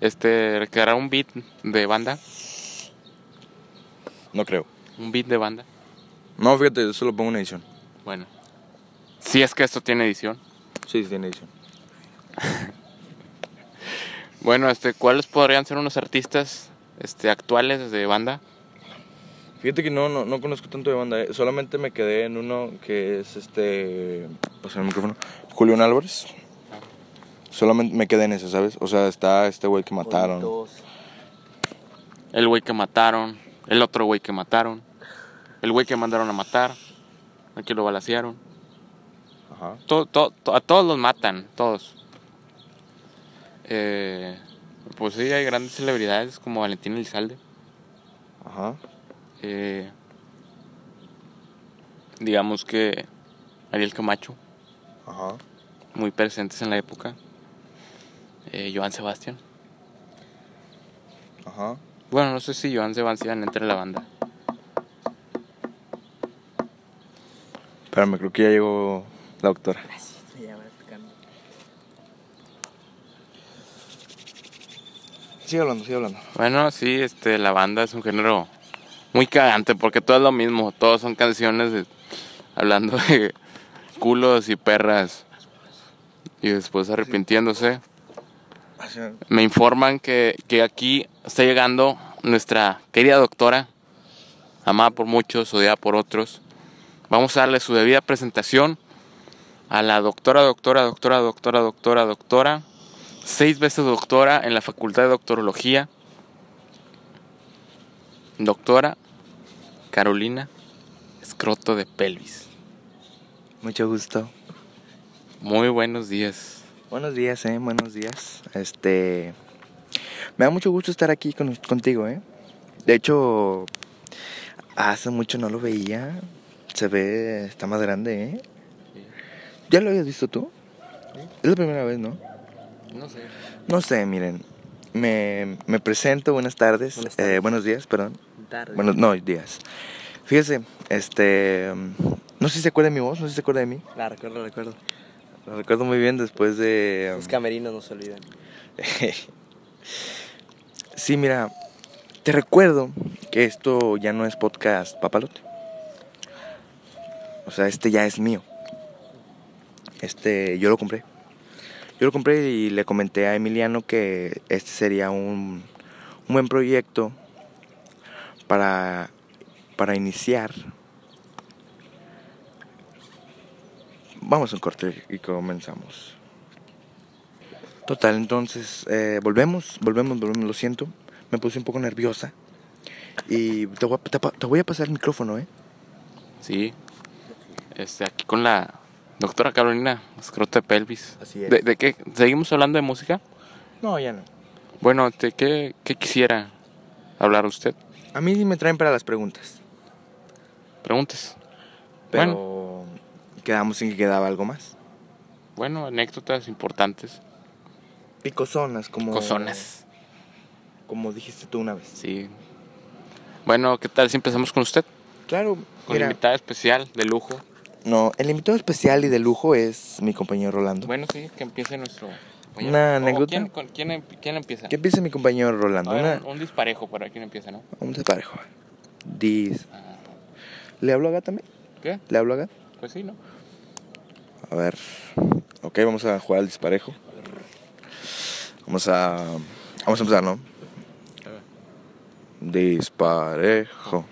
este crear un beat de banda. No creo. Un beat de banda. No, fíjate, eso lo pongo en edición. Bueno. Si es que esto tiene edición. Sí, sí, tiene edición. *laughs* Bueno, este, ¿cuáles podrían ser unos artistas este, actuales de banda? Fíjate que no, no, no conozco tanto de banda, eh. solamente me quedé en uno que es este. Pues el micrófono. Julián Álvarez. Solamente me quedé en ese, ¿sabes? O sea, está este güey que mataron. El güey que mataron, el otro güey que mataron, el güey que mandaron a matar, el que lo balacearon. Ajá. A todos los matan, todos. Eh, pues sí, hay grandes celebridades como Valentín Elizalde. Ajá. Eh, digamos que Ariel Camacho, Ajá. muy presentes en la época. Eh, Joan Sebastián. Ajá. Bueno, no sé si Joan Sebastián entre en la banda. Espérame, creo que ya llegó la doctora. Sigue hablando, sigue hablando. Bueno, sí, este, la banda es un género muy cagante porque todo es lo mismo. Todos son canciones de- hablando de culos y perras y después arrepintiéndose. Me informan que, que aquí está llegando nuestra querida doctora, amada por muchos, odiada por otros. Vamos a darle su debida presentación a la doctora, doctora, doctora, doctora, doctora, doctora, seis veces doctora en la Facultad de Doctorología, doctora Carolina Escroto de Pelvis. Mucho gusto. Muy buenos días. Buenos días, eh, buenos días. Este. Me da mucho gusto estar aquí con, contigo, eh. De hecho, hace mucho no lo veía. Se ve, está más grande, eh. ¿Ya lo habías visto tú? Es la primera vez, ¿no? No sé. No sé, miren. Me, me presento, buenas tardes. Buenas eh, buenos días, perdón. Tarde. Buenos, no, días. Fíjese, este. No sé si se acuerda de mi voz, no sé si se acuerda de mí. La recuerdo, recuerdo. Lo recuerdo muy bien después de. Los camerinos no se olvidan. *laughs* sí, mira, te recuerdo que esto ya no es podcast papalote. O sea, este ya es mío. Este, yo lo compré. Yo lo compré y le comenté a Emiliano que este sería un, un buen proyecto para, para iniciar. Vamos a un corte y comenzamos. Total, entonces eh, volvemos, volvemos, volvemos, lo siento. Me puse un poco nerviosa. Y te voy, a, te, pa- te voy a pasar el micrófono, ¿eh? Sí. Este, aquí con la doctora Carolina Escroto de Pelvis. Así es. ¿De, de qué? ¿Seguimos hablando de música? No, ya no. Bueno, ¿de qué, qué quisiera hablar usted? A mí sí me traen para las preguntas. Preguntes. Pero quedamos en que quedaba algo más. Bueno, anécdotas importantes. Picosonas, como... Cozonas. Como dijiste tú una vez. Sí. Bueno, ¿qué tal si empezamos con usted? Claro, Con mira, invitada especial, de lujo. no, el invitado especial y de lujo es mi compañero Rolando. Bueno, sí, que empiece nuestro... compañero. Una ¿O anécdota. ¿Quién, con- quién em- quién empieza? ¿Qué empieza mi compañero Rolando? A ver, Una- un, disparejo para quién empieza, ¿no? Un desparejo. Dis. Ah, ¿Le hablo a Gat también? ¿Qué? ¿Le hablo a Gat? Pues sí, ¿no? A ver. Ok, vamos a jugar al disparejo. Vamos a. Vamos a empezar, ¿no? Disparejo.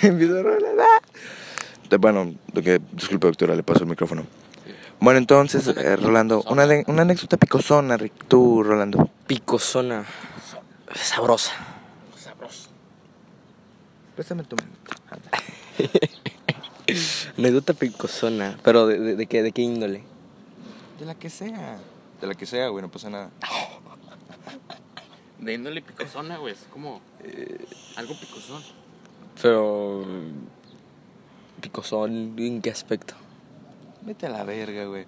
Empiezo a Bueno, lo que, disculpe, doctora, le paso el micrófono. Bueno, entonces, eh, Rolando, una, una anécdota picosona, Rick, tú, Rolando. Picosona. Sabrosa. Sabroso. Préstame tu *laughs* Anécdota picosona. Pero ¿de, de, de qué, de qué índole? De la que sea. De la que sea, güey, no pasa nada. *laughs* De índole picosona, güey. Es como... algo picosón. Pero... Picosón, ¿en qué aspecto? Vete a la verga, güey.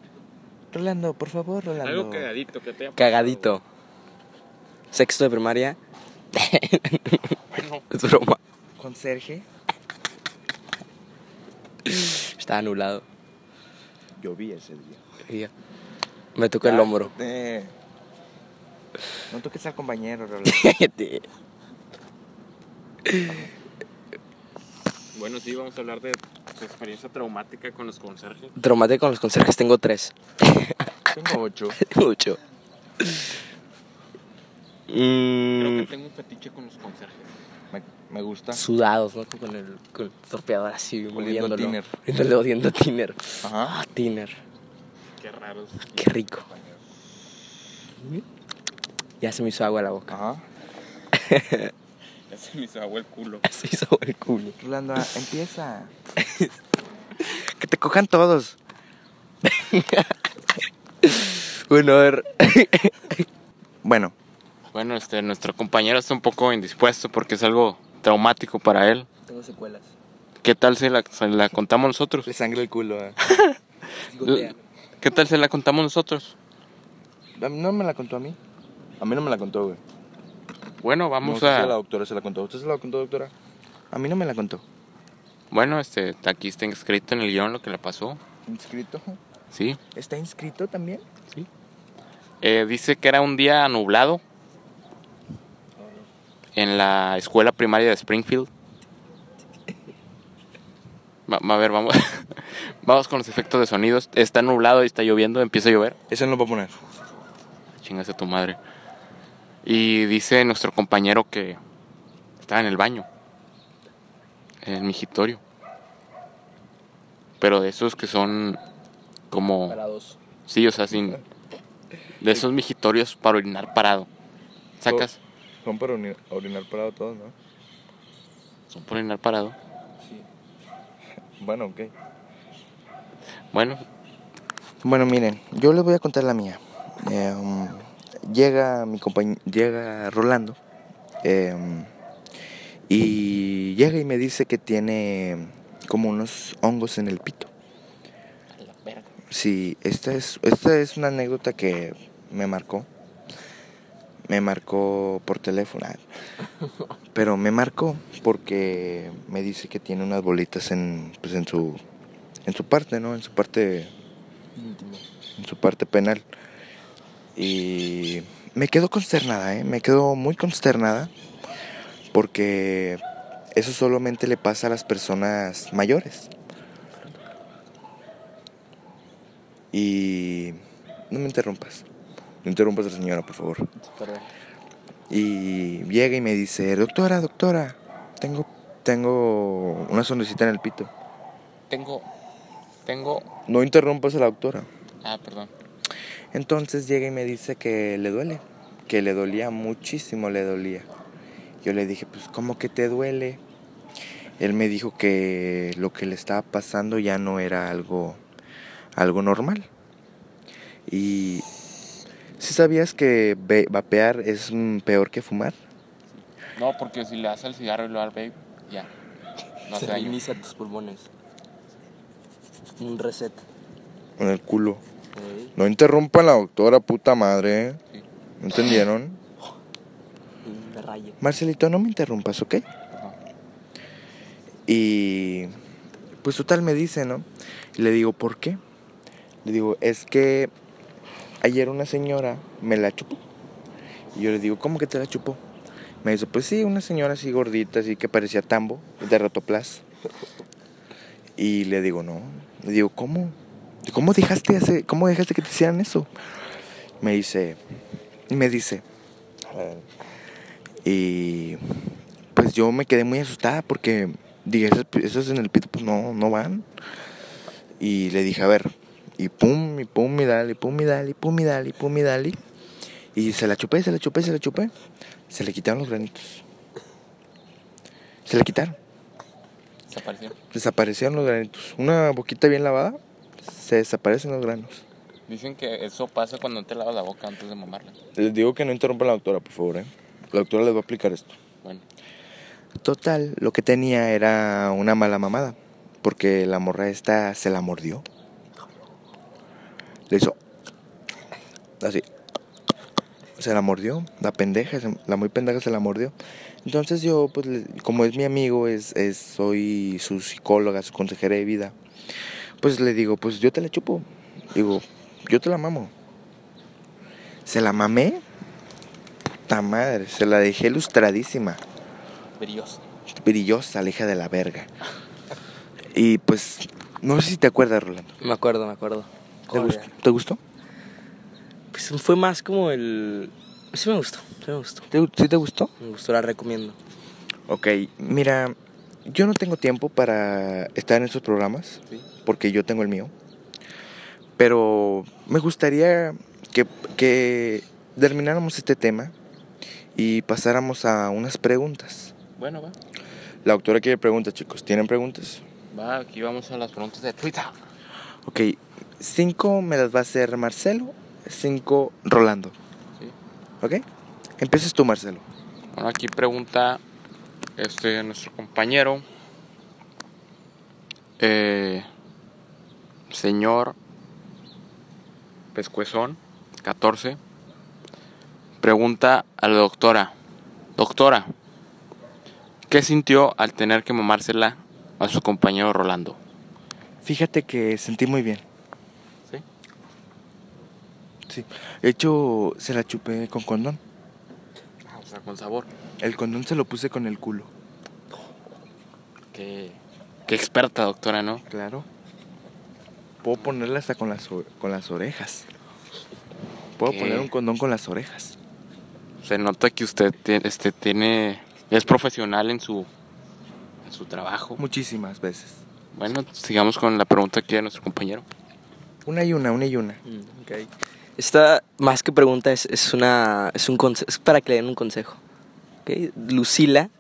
Rolando, por favor, Rolando. Algo cagadito que te haya pasado, Cagadito. Sexto de primaria. güey. Bueno, *laughs* Es broma. Conserje. *laughs* Estaba anulado. Yo vi ese día. Me tocó el hombro. No toques al compañero, Rolando. *laughs* bueno, sí, vamos a hablar de su experiencia traumática con los conserjes. Traumático con los conserjes tengo tres. Tengo ocho. *laughs* Mucho. Creo que Mm, tengo un fetiche con los conserjes. Me, me gusta. sudados, ¿no? Con el, con el torpeador así, Oliendo moviéndolo. tiner. Oliendo tiner. Ajá. Ah, tiner. Qué raros. Qué rico. Ya se me hizo agua la boca. Ajá. *laughs* Ya se me hizo agua el culo. Se hizo agua el culo. Rolando, ah, empieza. *laughs* que te cojan todos. *laughs* Bueno, a ver. Bueno, Bueno, este, nuestro compañero está un poco indispuesto porque es algo traumático para él. Tengo secuelas. ¿Qué tal si la, se la contamos nosotros? le sangre el culo. eh. *laughs* ¿Qué tal si la contamos nosotros? A mí No me la contó a mí. A mí no me la contó, güey. Bueno, No vamos sé si a la a... doctora se la contó. ¿Usted se la contó, doctora? A mí no me la contó. Bueno, este, aquí está escrito en el guion lo que le pasó. ¿Inscrito? Sí. ¿Está inscrito también? Eh, dice que era un día nublado en la escuela primaria de Springfield. Va- va, a ver, vamos, *laughs* vamos con los efectos de sonidos. Está nublado y está lloviendo, empieza a llover. Ese no lo voy a poner. Chingas a tu madre. Y dice nuestro compañero que estaba en el baño, en el migitorio. Pero de esos que son como... Parados. Sí, o sea, sin... De esos migitorios para orinar parado. ¿Sacas? Son para ori- orinar parado todos, ¿no? Son para orinar parado. Sí. Bueno, ok. Bueno, Bueno, miren, yo les voy a contar la mía. Eh, um, llega mi compañero, llega Rolando eh, y llega y me dice que tiene como unos hongos en el pito. Sí, esta es, esta es una anécdota que me marcó. Me marcó por teléfono. ah, Pero me marcó porque me dice que tiene unas bolitas en, pues en su en su parte, ¿no? En su parte en su parte penal. Y me quedo consternada, ¿eh? Me quedo muy consternada porque eso solamente le pasa a las personas mayores. Y no me interrumpas. No interrumpas a la señora, por favor. Y llega y me dice, doctora, doctora, tengo, tengo una sonrisita en el pito. Tengo. Tengo. No interrumpas a la doctora. Ah, perdón. Entonces llega y me dice que le duele, que le dolía muchísimo, le dolía. Yo le dije, pues, ¿cómo que te duele? Él me dijo que lo que le estaba pasando ya no era algo, algo normal. Y si sabías que vapear es peor que fumar? No, porque si le das el cigarro y lo al vape, ya. No Se reinicia tus pulmones. Un reset. En el culo. Ey, No interrumpan a la doctora, puta madre. Sí. ¿Entendieron? un de rayo. Marcelito, no me interrumpas, ¿ok? Ajá. Y pues total me dice, ¿no? Y le digo, ¿por qué? Le digo, es que ayer una señora me la chupó. Y yo le digo, ¿cómo que te la chupó? Me dice, pues sí, una señora así gordita, así que parecía tambo, de rotoplas. Y le digo, no. Le digo, ¿cómo? ¿Cómo dejaste, ¿Cómo dejaste que te hicieran eso? Me dice, y me dice, y pues yo me quedé muy asustada porque dije, esos en el pito pues no, no van. Y le dije, a ver, y pum, y pum, y dale, y pum, y dale, y pum, y dale, y pum, y dale. Y se la chupé, se la chupé, se la chupé. Se le quitaron los granitos. Se le quitaron. Desapareció. Desaparecieron los granitos. Una boquita bien lavada, se desaparecen los granos. Dicen que eso pasa cuando te lavas la boca antes de mamarla. Les digo que no interrumpan a la doctora, por favor, ¿eh? La doctora les va a aplicar esto. Bueno, Total, lo que tenía era una mala mamada. Porque la morra esta se la mordió. Le hizo. Así. Se la mordió. La pendeja, la muy pendeja se la mordió. Entonces yo, pues, como es mi amigo, es, es, soy su psicóloga, su consejera de vida. Pues le digo, pues yo te la chupo. Digo, yo te la mamo. Se la mamé. Puta madre, se la dejé lustradísima Brilloso. brillosa, la hija de la verga. Y pues, no sé si te acuerdas, Rolando. Me acuerdo, me acuerdo. ¿Te, gustó? ¿Te gustó? Pues fue más como el... Sí me gustó, sí me gustó. ¿Te- ¿Sí te gustó? Me gustó, la recomiendo. Ok, mira, yo no tengo tiempo para estar en estos programas, sí. porque yo tengo el mío. Pero me gustaría que, que termináramos este tema y pasáramos a unas preguntas. Bueno, va. La doctora quiere preguntas, chicos. ¿Tienen preguntas? Va, aquí vamos a las preguntas de Twitter. Ok, cinco me las va a hacer Marcelo, cinco Rolando. Sí. ¿Ok? Empiezas tú, Marcelo. Bueno, aquí pregunta este nuestro compañero, eh, señor Pescuezón, 14, pregunta a la doctora, doctora, ¿qué sintió al tener que mamársela a su compañero Rolando? Fíjate que sentí muy bien. ¿Sí? De hecho, se la chupé con condón. O sea, con sabor. El condón se lo puse con el culo. Qué, qué experta, doctora, ¿no? Claro. Puedo ponerla hasta con las, con las orejas. Puedo ¿Qué? poner un condón con las orejas. Se nota que usted tie- este, tiene, es profesional en su, en su trabajo. Muchísimas veces. Bueno, sigamos con la pregunta aquí de nuestro compañero. Una y una, una y una. Mm, ok. Esta, más que pregunta, es, es una. Es un es para que le den un consejo. Lucila.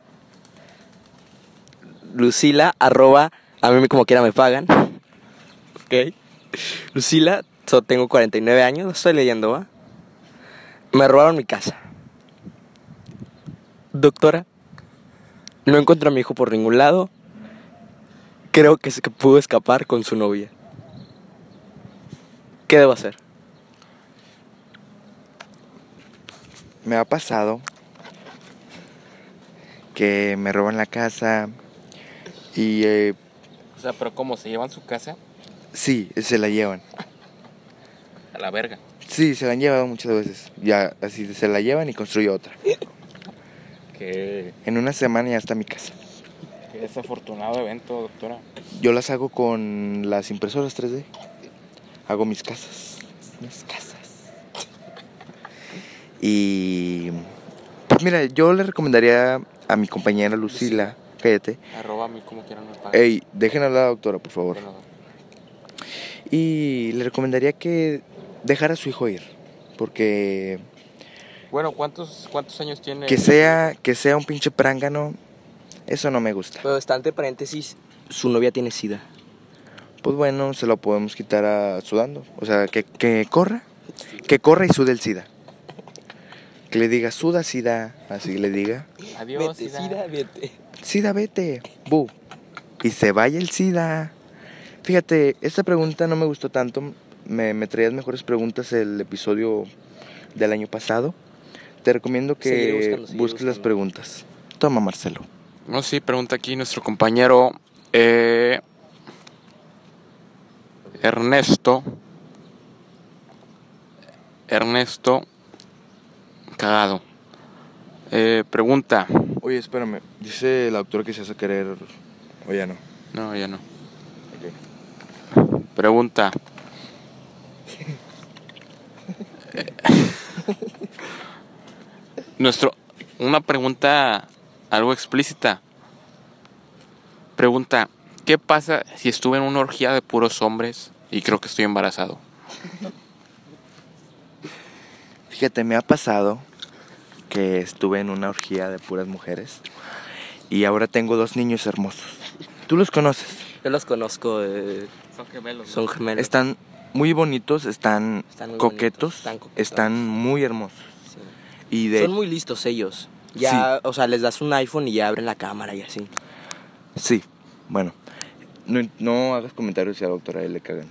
Lucila, arroba. A mí como quiera me pagan. Ok. Lucila So, tengo 49 años, estoy leyendo, ¿va? Me robaron mi casa. Doctora, no encuentro a mi hijo por ningún lado. Creo que pudo escapar con su novia. ¿Qué debo hacer? Me ha pasado que me roban la casa y eh, O sea, pero ¿cómo? ¿Se llevan su casa? sí, se la llevan. A la verga. Sí, se la han llevado muchas veces. Ya así se la llevan y construye otra. Qué, En una semana ya está mi casa. qué desafortunado evento, doctora. Yo las hago con las impresoras 3D. Hago mis casas. Mis casas. Y pues mira, yo le recomendaría a mi compañera Lucila, cállate. Arroba a mí como quieran me pague. Ey, dejen hablar a la doctora, por favor. Y le recomendaría que dejara a su hijo ir. Porque Bueno, ¿cuántos, ¿cuántos años tiene? que sea, que sea un pinche prángano, eso no me gusta. Pero está entre paréntesis, su novia tiene sida. Pues bueno, se lo podemos quitar a sudando. O sea, que, que corra. Que corra y sude el SIDA. Que le diga, suda SIDA. Así le diga. Adiós. Vete, Ida. sida, vete. SIDA, vete. Bu. Y se vaya el SIDA. Fíjate, esta pregunta no me gustó tanto. Me, me traías mejores preguntas el episodio del año pasado. Te recomiendo Seguiré que buscando, seguiré busques las preguntas. Toma, Marcelo. No, sí, pregunta aquí nuestro compañero eh, Ernesto. Ernesto Cagado. Eh, pregunta. Oye, espérame. Dice la doctora que se hace querer. O ya no. No, ya no. Pregunta. *laughs* Nuestro, una pregunta algo explícita. Pregunta, ¿qué pasa si estuve en una orgía de puros hombres y creo que estoy embarazado? Fíjate, me ha pasado que estuve en una orgía de puras mujeres y ahora tengo dos niños hermosos. ¿Tú los conoces? Yo los conozco, eh, Son gemelos. son gemelos. Están muy bonitos, están, Están muy coquetos, bonitos, están coquetos. están muy hermosos. Sí. Y de Son muy listos ellos. Ya, o sea, les das un iPhone y ya abren la cámara y así. Sí, bueno, no, no hagas comentarios si a la doctora le cagan.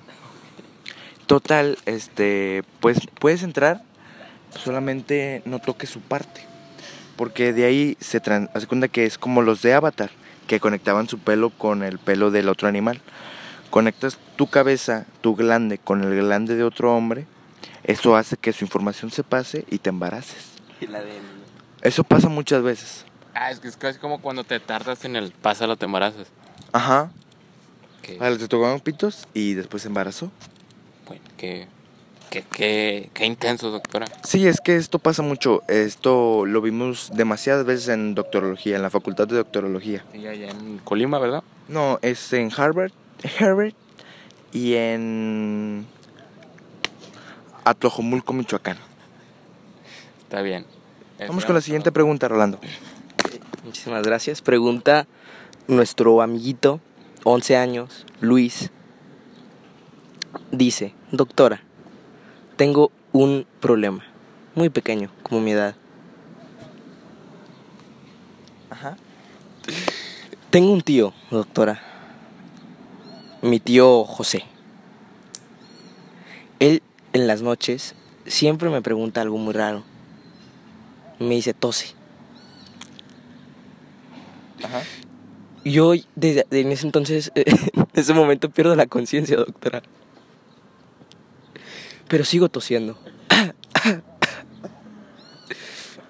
Total, este, pues puedes entrar, solamente no toques su parte. Porque de ahí se tran- hace cuenta que es como los de Avatar, que conectaban su pelo con el pelo del otro animal. Conectas tu cabeza, tu glande, con el glande de otro hombre. Eso hace que su información se pase y te embaraces. Y la del... Eso pasa muchas veces. Ah, es que es casi como cuando te tardas en el pásalo te embarazas. Ajá. Que, Vale, te tocaron pitos y después se embarazó. bueno, que, que, que, que intenso, doctora. Sí, es que esto pasa mucho. Esto lo vimos demasiadas veces en doctorología, en la facultad de doctorología. Sí, allá en Colima, ¿verdad? No, es en Harvard, Harvard y en Atlojomulco, Michoacán. Está bien. Vamos con la siguiente pregunta, Rolando. Muchísimas gracias. Pregunta nuestro amiguito, 11 años, Luis. Dice, doctora, tengo un problema, muy pequeño, como mi edad. Ajá. Tengo un tío, doctora. Mi tío José. Él en las noches siempre me pregunta algo muy raro. Me dice, tose. Ajá. Yo desde en ese entonces, *laughs* en ese momento pierdo la conciencia, doctora. Pero sigo tosiendo.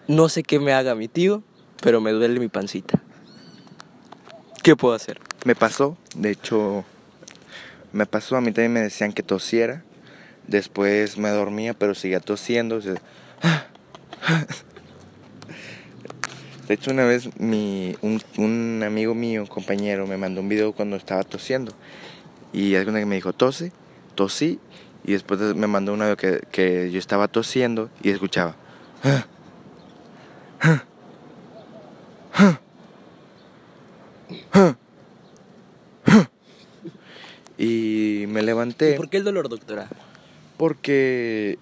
No sé qué me haga mi tío, pero me duele mi pancita. ¿Qué puedo hacer? Me pasó, de hecho, me pasó, a mí también me decían que tosiera. Después me dormía, pero seguía tosiendo. De hecho, una vez mi, un, un amigo mío, compañero, me mandó un video cuando estaba tosiendo. Y es que me dijo, tose, tosí. Y después me mandó un audio que, que yo estaba tosiendo y escuchaba. Y me levanté. ¿Y por qué el dolor, doctora? Porque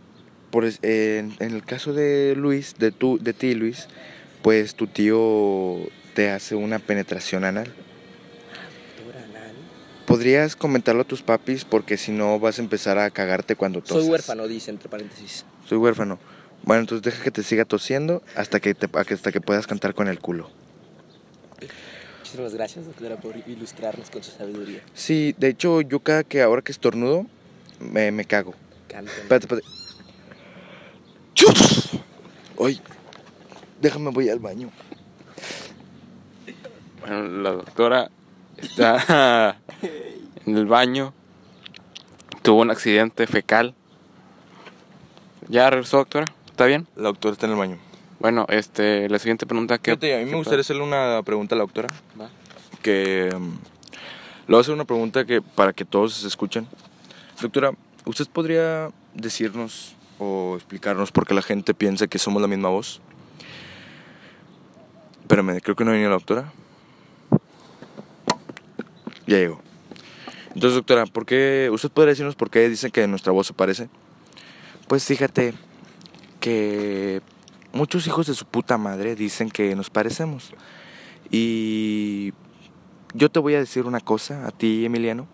por, en, en el caso de Luis, de, tu, de ti Luis, pues tu tío te hace una penetración anal. Podrías comentarlo a tus papis porque si no vas a empezar a cagarte cuando tosas. Soy huérfano, dice entre paréntesis. Soy huérfano. Bueno, entonces deja que te siga tosiendo hasta que, te, hasta que puedas cantar con el culo. Muchísimas gracias, doctora, por ilustrarnos con su sabiduría. Sí, de hecho, yo cada que ahora que estornudo, me, me cago. Canten. Espérate, espérate. ¡Chus! Ay, déjame, voy al baño. Bueno, la doctora está *laughs* en el baño. Tuvo un accidente fecal. ¿Ya regresó, doctora? ¿Está bien? La doctora está en el baño. Bueno, este, la siguiente pregunta que... Fíjate, a mí me ¿qué gustaría hacerle una pregunta a la doctora. Va. Que. mm, le voy a hacer una pregunta que para que todos se escuchen. Doctora, ¿usted podría decirnos o explicarnos por qué la gente piensa que somos la misma voz? Espérame, creo que no ha venido la doctora. Ya llegó. Entonces, doctora, ¿por qué, ¿usted podría decirnos por qué dicen que nuestra voz se parece? Pues fíjate que muchos hijos de su puta madre dicen que nos parecemos. Y yo te voy a decir una cosa a ti, Emiliano,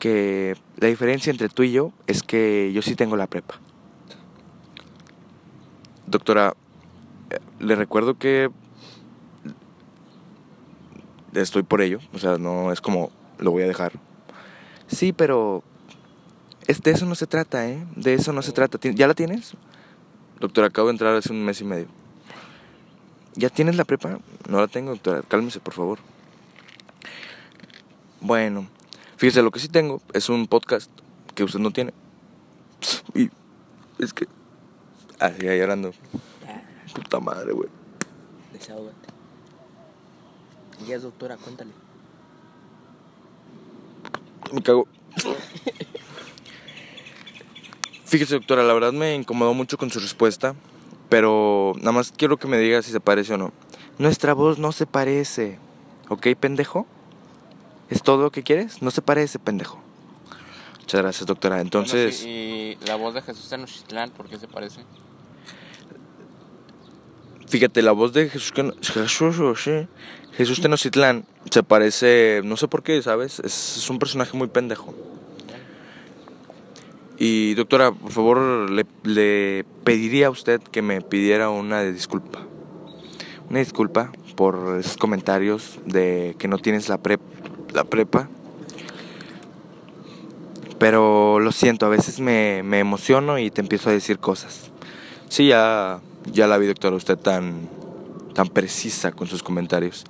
que la diferencia entre tú y yo es que yo sí tengo la prepa. Doctora, eh, le recuerdo que estoy por ello, o sea, no es como lo voy a dejar. Sí, pero es, de eso no se trata, ¿eh? De eso no se trata. ¿Ti- ¿Ya la tienes? Doctora, acabo de entrar hace un mes y medio. ¿Ya tienes la prepa? No la tengo, doctora. Cálmese, por favor. Bueno, fíjese, lo que sí tengo es un podcast que usted no tiene. *sniffs* Y es que... Así, ahí llorando. Puta madre, güey. Desahógate. Ya es doctora, cuéntale. Me cago. Fíjese, doctora, la verdad me incomodó mucho con su respuesta, pero nada más quiero que me diga si se parece o no. Nuestra voz no se parece, ¿ok, pendejo? ¿Es todo lo que quieres? No se parece, pendejo. Muchas gracias, doctora. Entonces, ¿Y la voz de Jesús Tenochtitlán por qué se parece? Fíjate, la voz de Jesús, Jesús, Jesús Tenochtitlán se parece, no sé por qué, ¿sabes? Es, es un personaje muy pendejo. Y doctora, por favor, le, le pediría a usted que me pidiera una disculpa. Una disculpa por esos comentarios de que no tienes la, prep, la prepa. Pero lo siento, a veces me, me emociono y te empiezo a decir cosas. Sí, ya, ya la vi, doctora, usted tan, tan precisa con sus comentarios.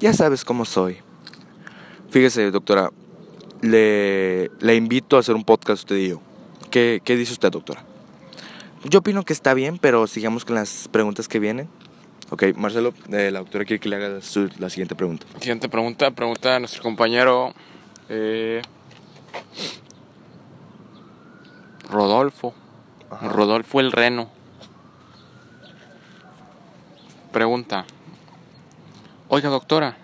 Ya sabes cómo soy. Fíjese, doctora, le, le invito a hacer un podcast usted y yo. ¿Qué, ¿Qué dice usted, doctora? Yo opino que está bien, pero sigamos con las preguntas que vienen. Ok, Marcelo, eh, la doctora quiere que le haga su- la siguiente pregunta. Siguiente pregunta, pregunta a nuestro compañero eh, Rodolfo. Rodolfo el Reno. Pregunta. Oiga, doctora.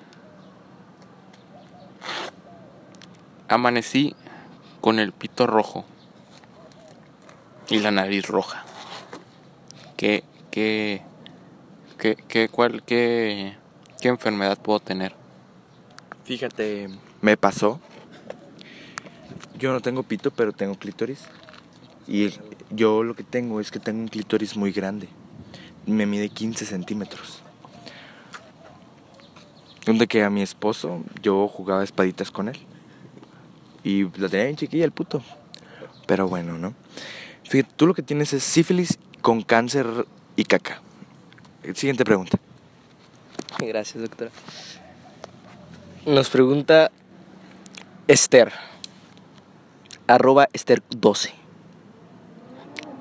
Amanecí con el pito rojo y la nariz roja. ¿Qué, qué, qué, qué, cuál, qué, qué enfermedad puedo tener? Fíjate, me pasó. Yo no tengo pito, pero tengo clítoris. Y yo lo que tengo es que tengo un clítoris muy grande. Me mide 15 centímetros. Donde que a mi esposo yo jugaba espaditas con él. Y la tenía bien chiquilla el puto. Pero bueno, ¿no? Fíjate, tú lo que tienes es sífilis con cáncer y caca. Siguiente pregunta. Gracias, doctora. Nos pregunta Esther. Arroba Esther 12.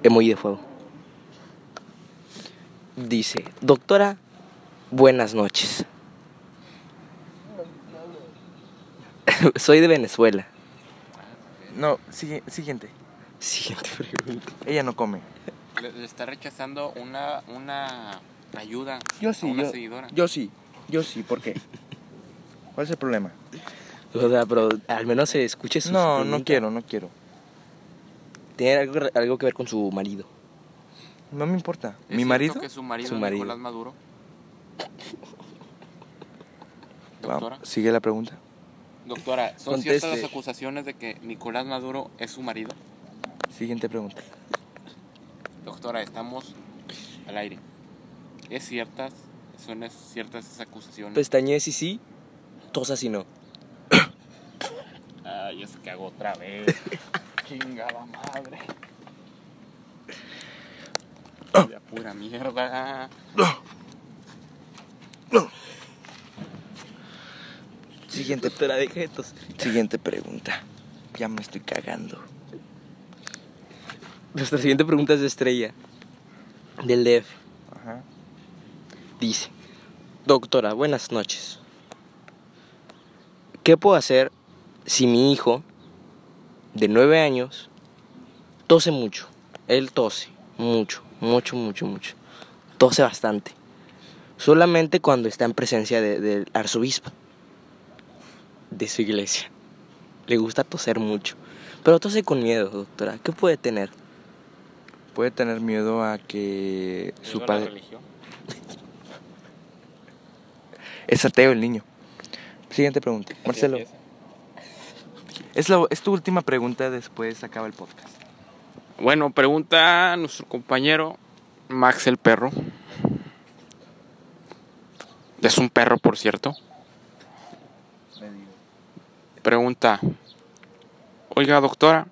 Emoji de fuego. Dice, doctora, buenas noches. *laughs* Soy de Venezuela. No, sigue- siguiente. Siguiente pregunta. Ella no come. Le, le está rechazando una, una ayuda Yo a sí, una yo, seguidora. yo sí, yo sí, ¿por qué? ¿Cuál es el problema? O sea, pero al menos se escuche su No, no quiero, no quiero. Tiene algo, algo que ver con su marido. No me importa. ¿Es ¿Mi marido? que su marido, Su marido. Nicolás Maduro? *laughs* Doctora, Sigue la pregunta. doctora, ¿son Conteste. ciertas las acusaciones de que Nicolás Maduro es su marido? Siguiente pregunta. Doctora, estamos al aire. ¿Es ciertas? ¿Son ciertas esas acusaciones? Pestañez y sí, tosas y no. *coughs* Ay, es que hago otra vez. *laughs* Chingada madre. Ya pura mierda. Siguiente, de siguiente pregunta. Ya me estoy cagando. Nuestra siguiente pregunta es de Estrella, del DF. Ajá. Dice, doctora, buenas noches. ¿Qué puedo hacer si mi hijo de nueve años tose mucho? Él tose mucho, mucho, mucho, mucho. Tose bastante. Solamente cuando está en presencia de- del arzobispo de su iglesia. Le gusta toser mucho. Pero tose con miedo, doctora. ¿Qué puede tener? Puede tener miedo a que su ¿Eso la padre... religión? *laughs* Es ateo el niño. Siguiente pregunta. Marcelo. Es, la- es tu última pregunta, después acaba el podcast. Bueno, pregunta nuestro compañero Max el perro. Es un perro, por cierto. Pregunta. Oiga, doctora,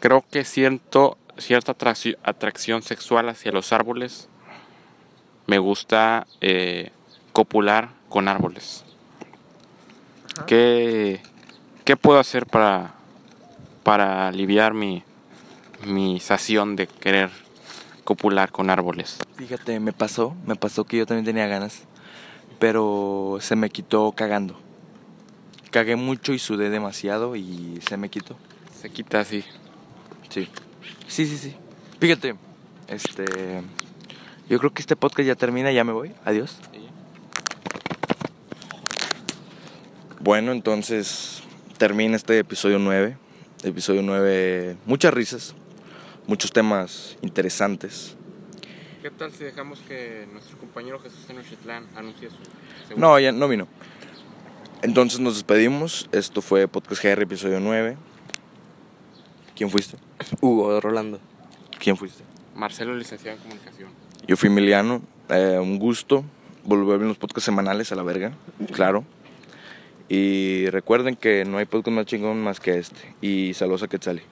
creo que siento cierta atracci- atracción sexual hacia los árboles. Me gusta eh, copular con árboles. ¿Qué, ¿Qué puedo hacer para, para aliviar mi, mi sación de querer copular con árboles? Fíjate, me pasó, me pasó que yo también tenía ganas, pero se me quitó cagando. Cagué mucho y sudé demasiado y se me quitó. Se quita así. Sí. Sí, sí, sí. Fíjate, este... Yo creo que este podcast ya termina, ya me voy. Adiós. Bueno, entonces termina este episodio 9. Episodio 9, muchas risas, muchos temas interesantes. ¿Qué tal si dejamos que nuestro compañero Jesús Tenochtitlán anuncie su No, ya no vino. Entonces nos despedimos. Esto fue Podcast GR, episodio 9. ¿Quién fuiste? Hugo, Rolando. ¿Quién fuiste? Marcelo, licenciado en comunicación. Yo fui Emiliano. Eh, un gusto volver a ver los podcasts semanales a la verga, claro. Y recuerden que no hay podcast más chingón más que este. Y saludos a Quetzali.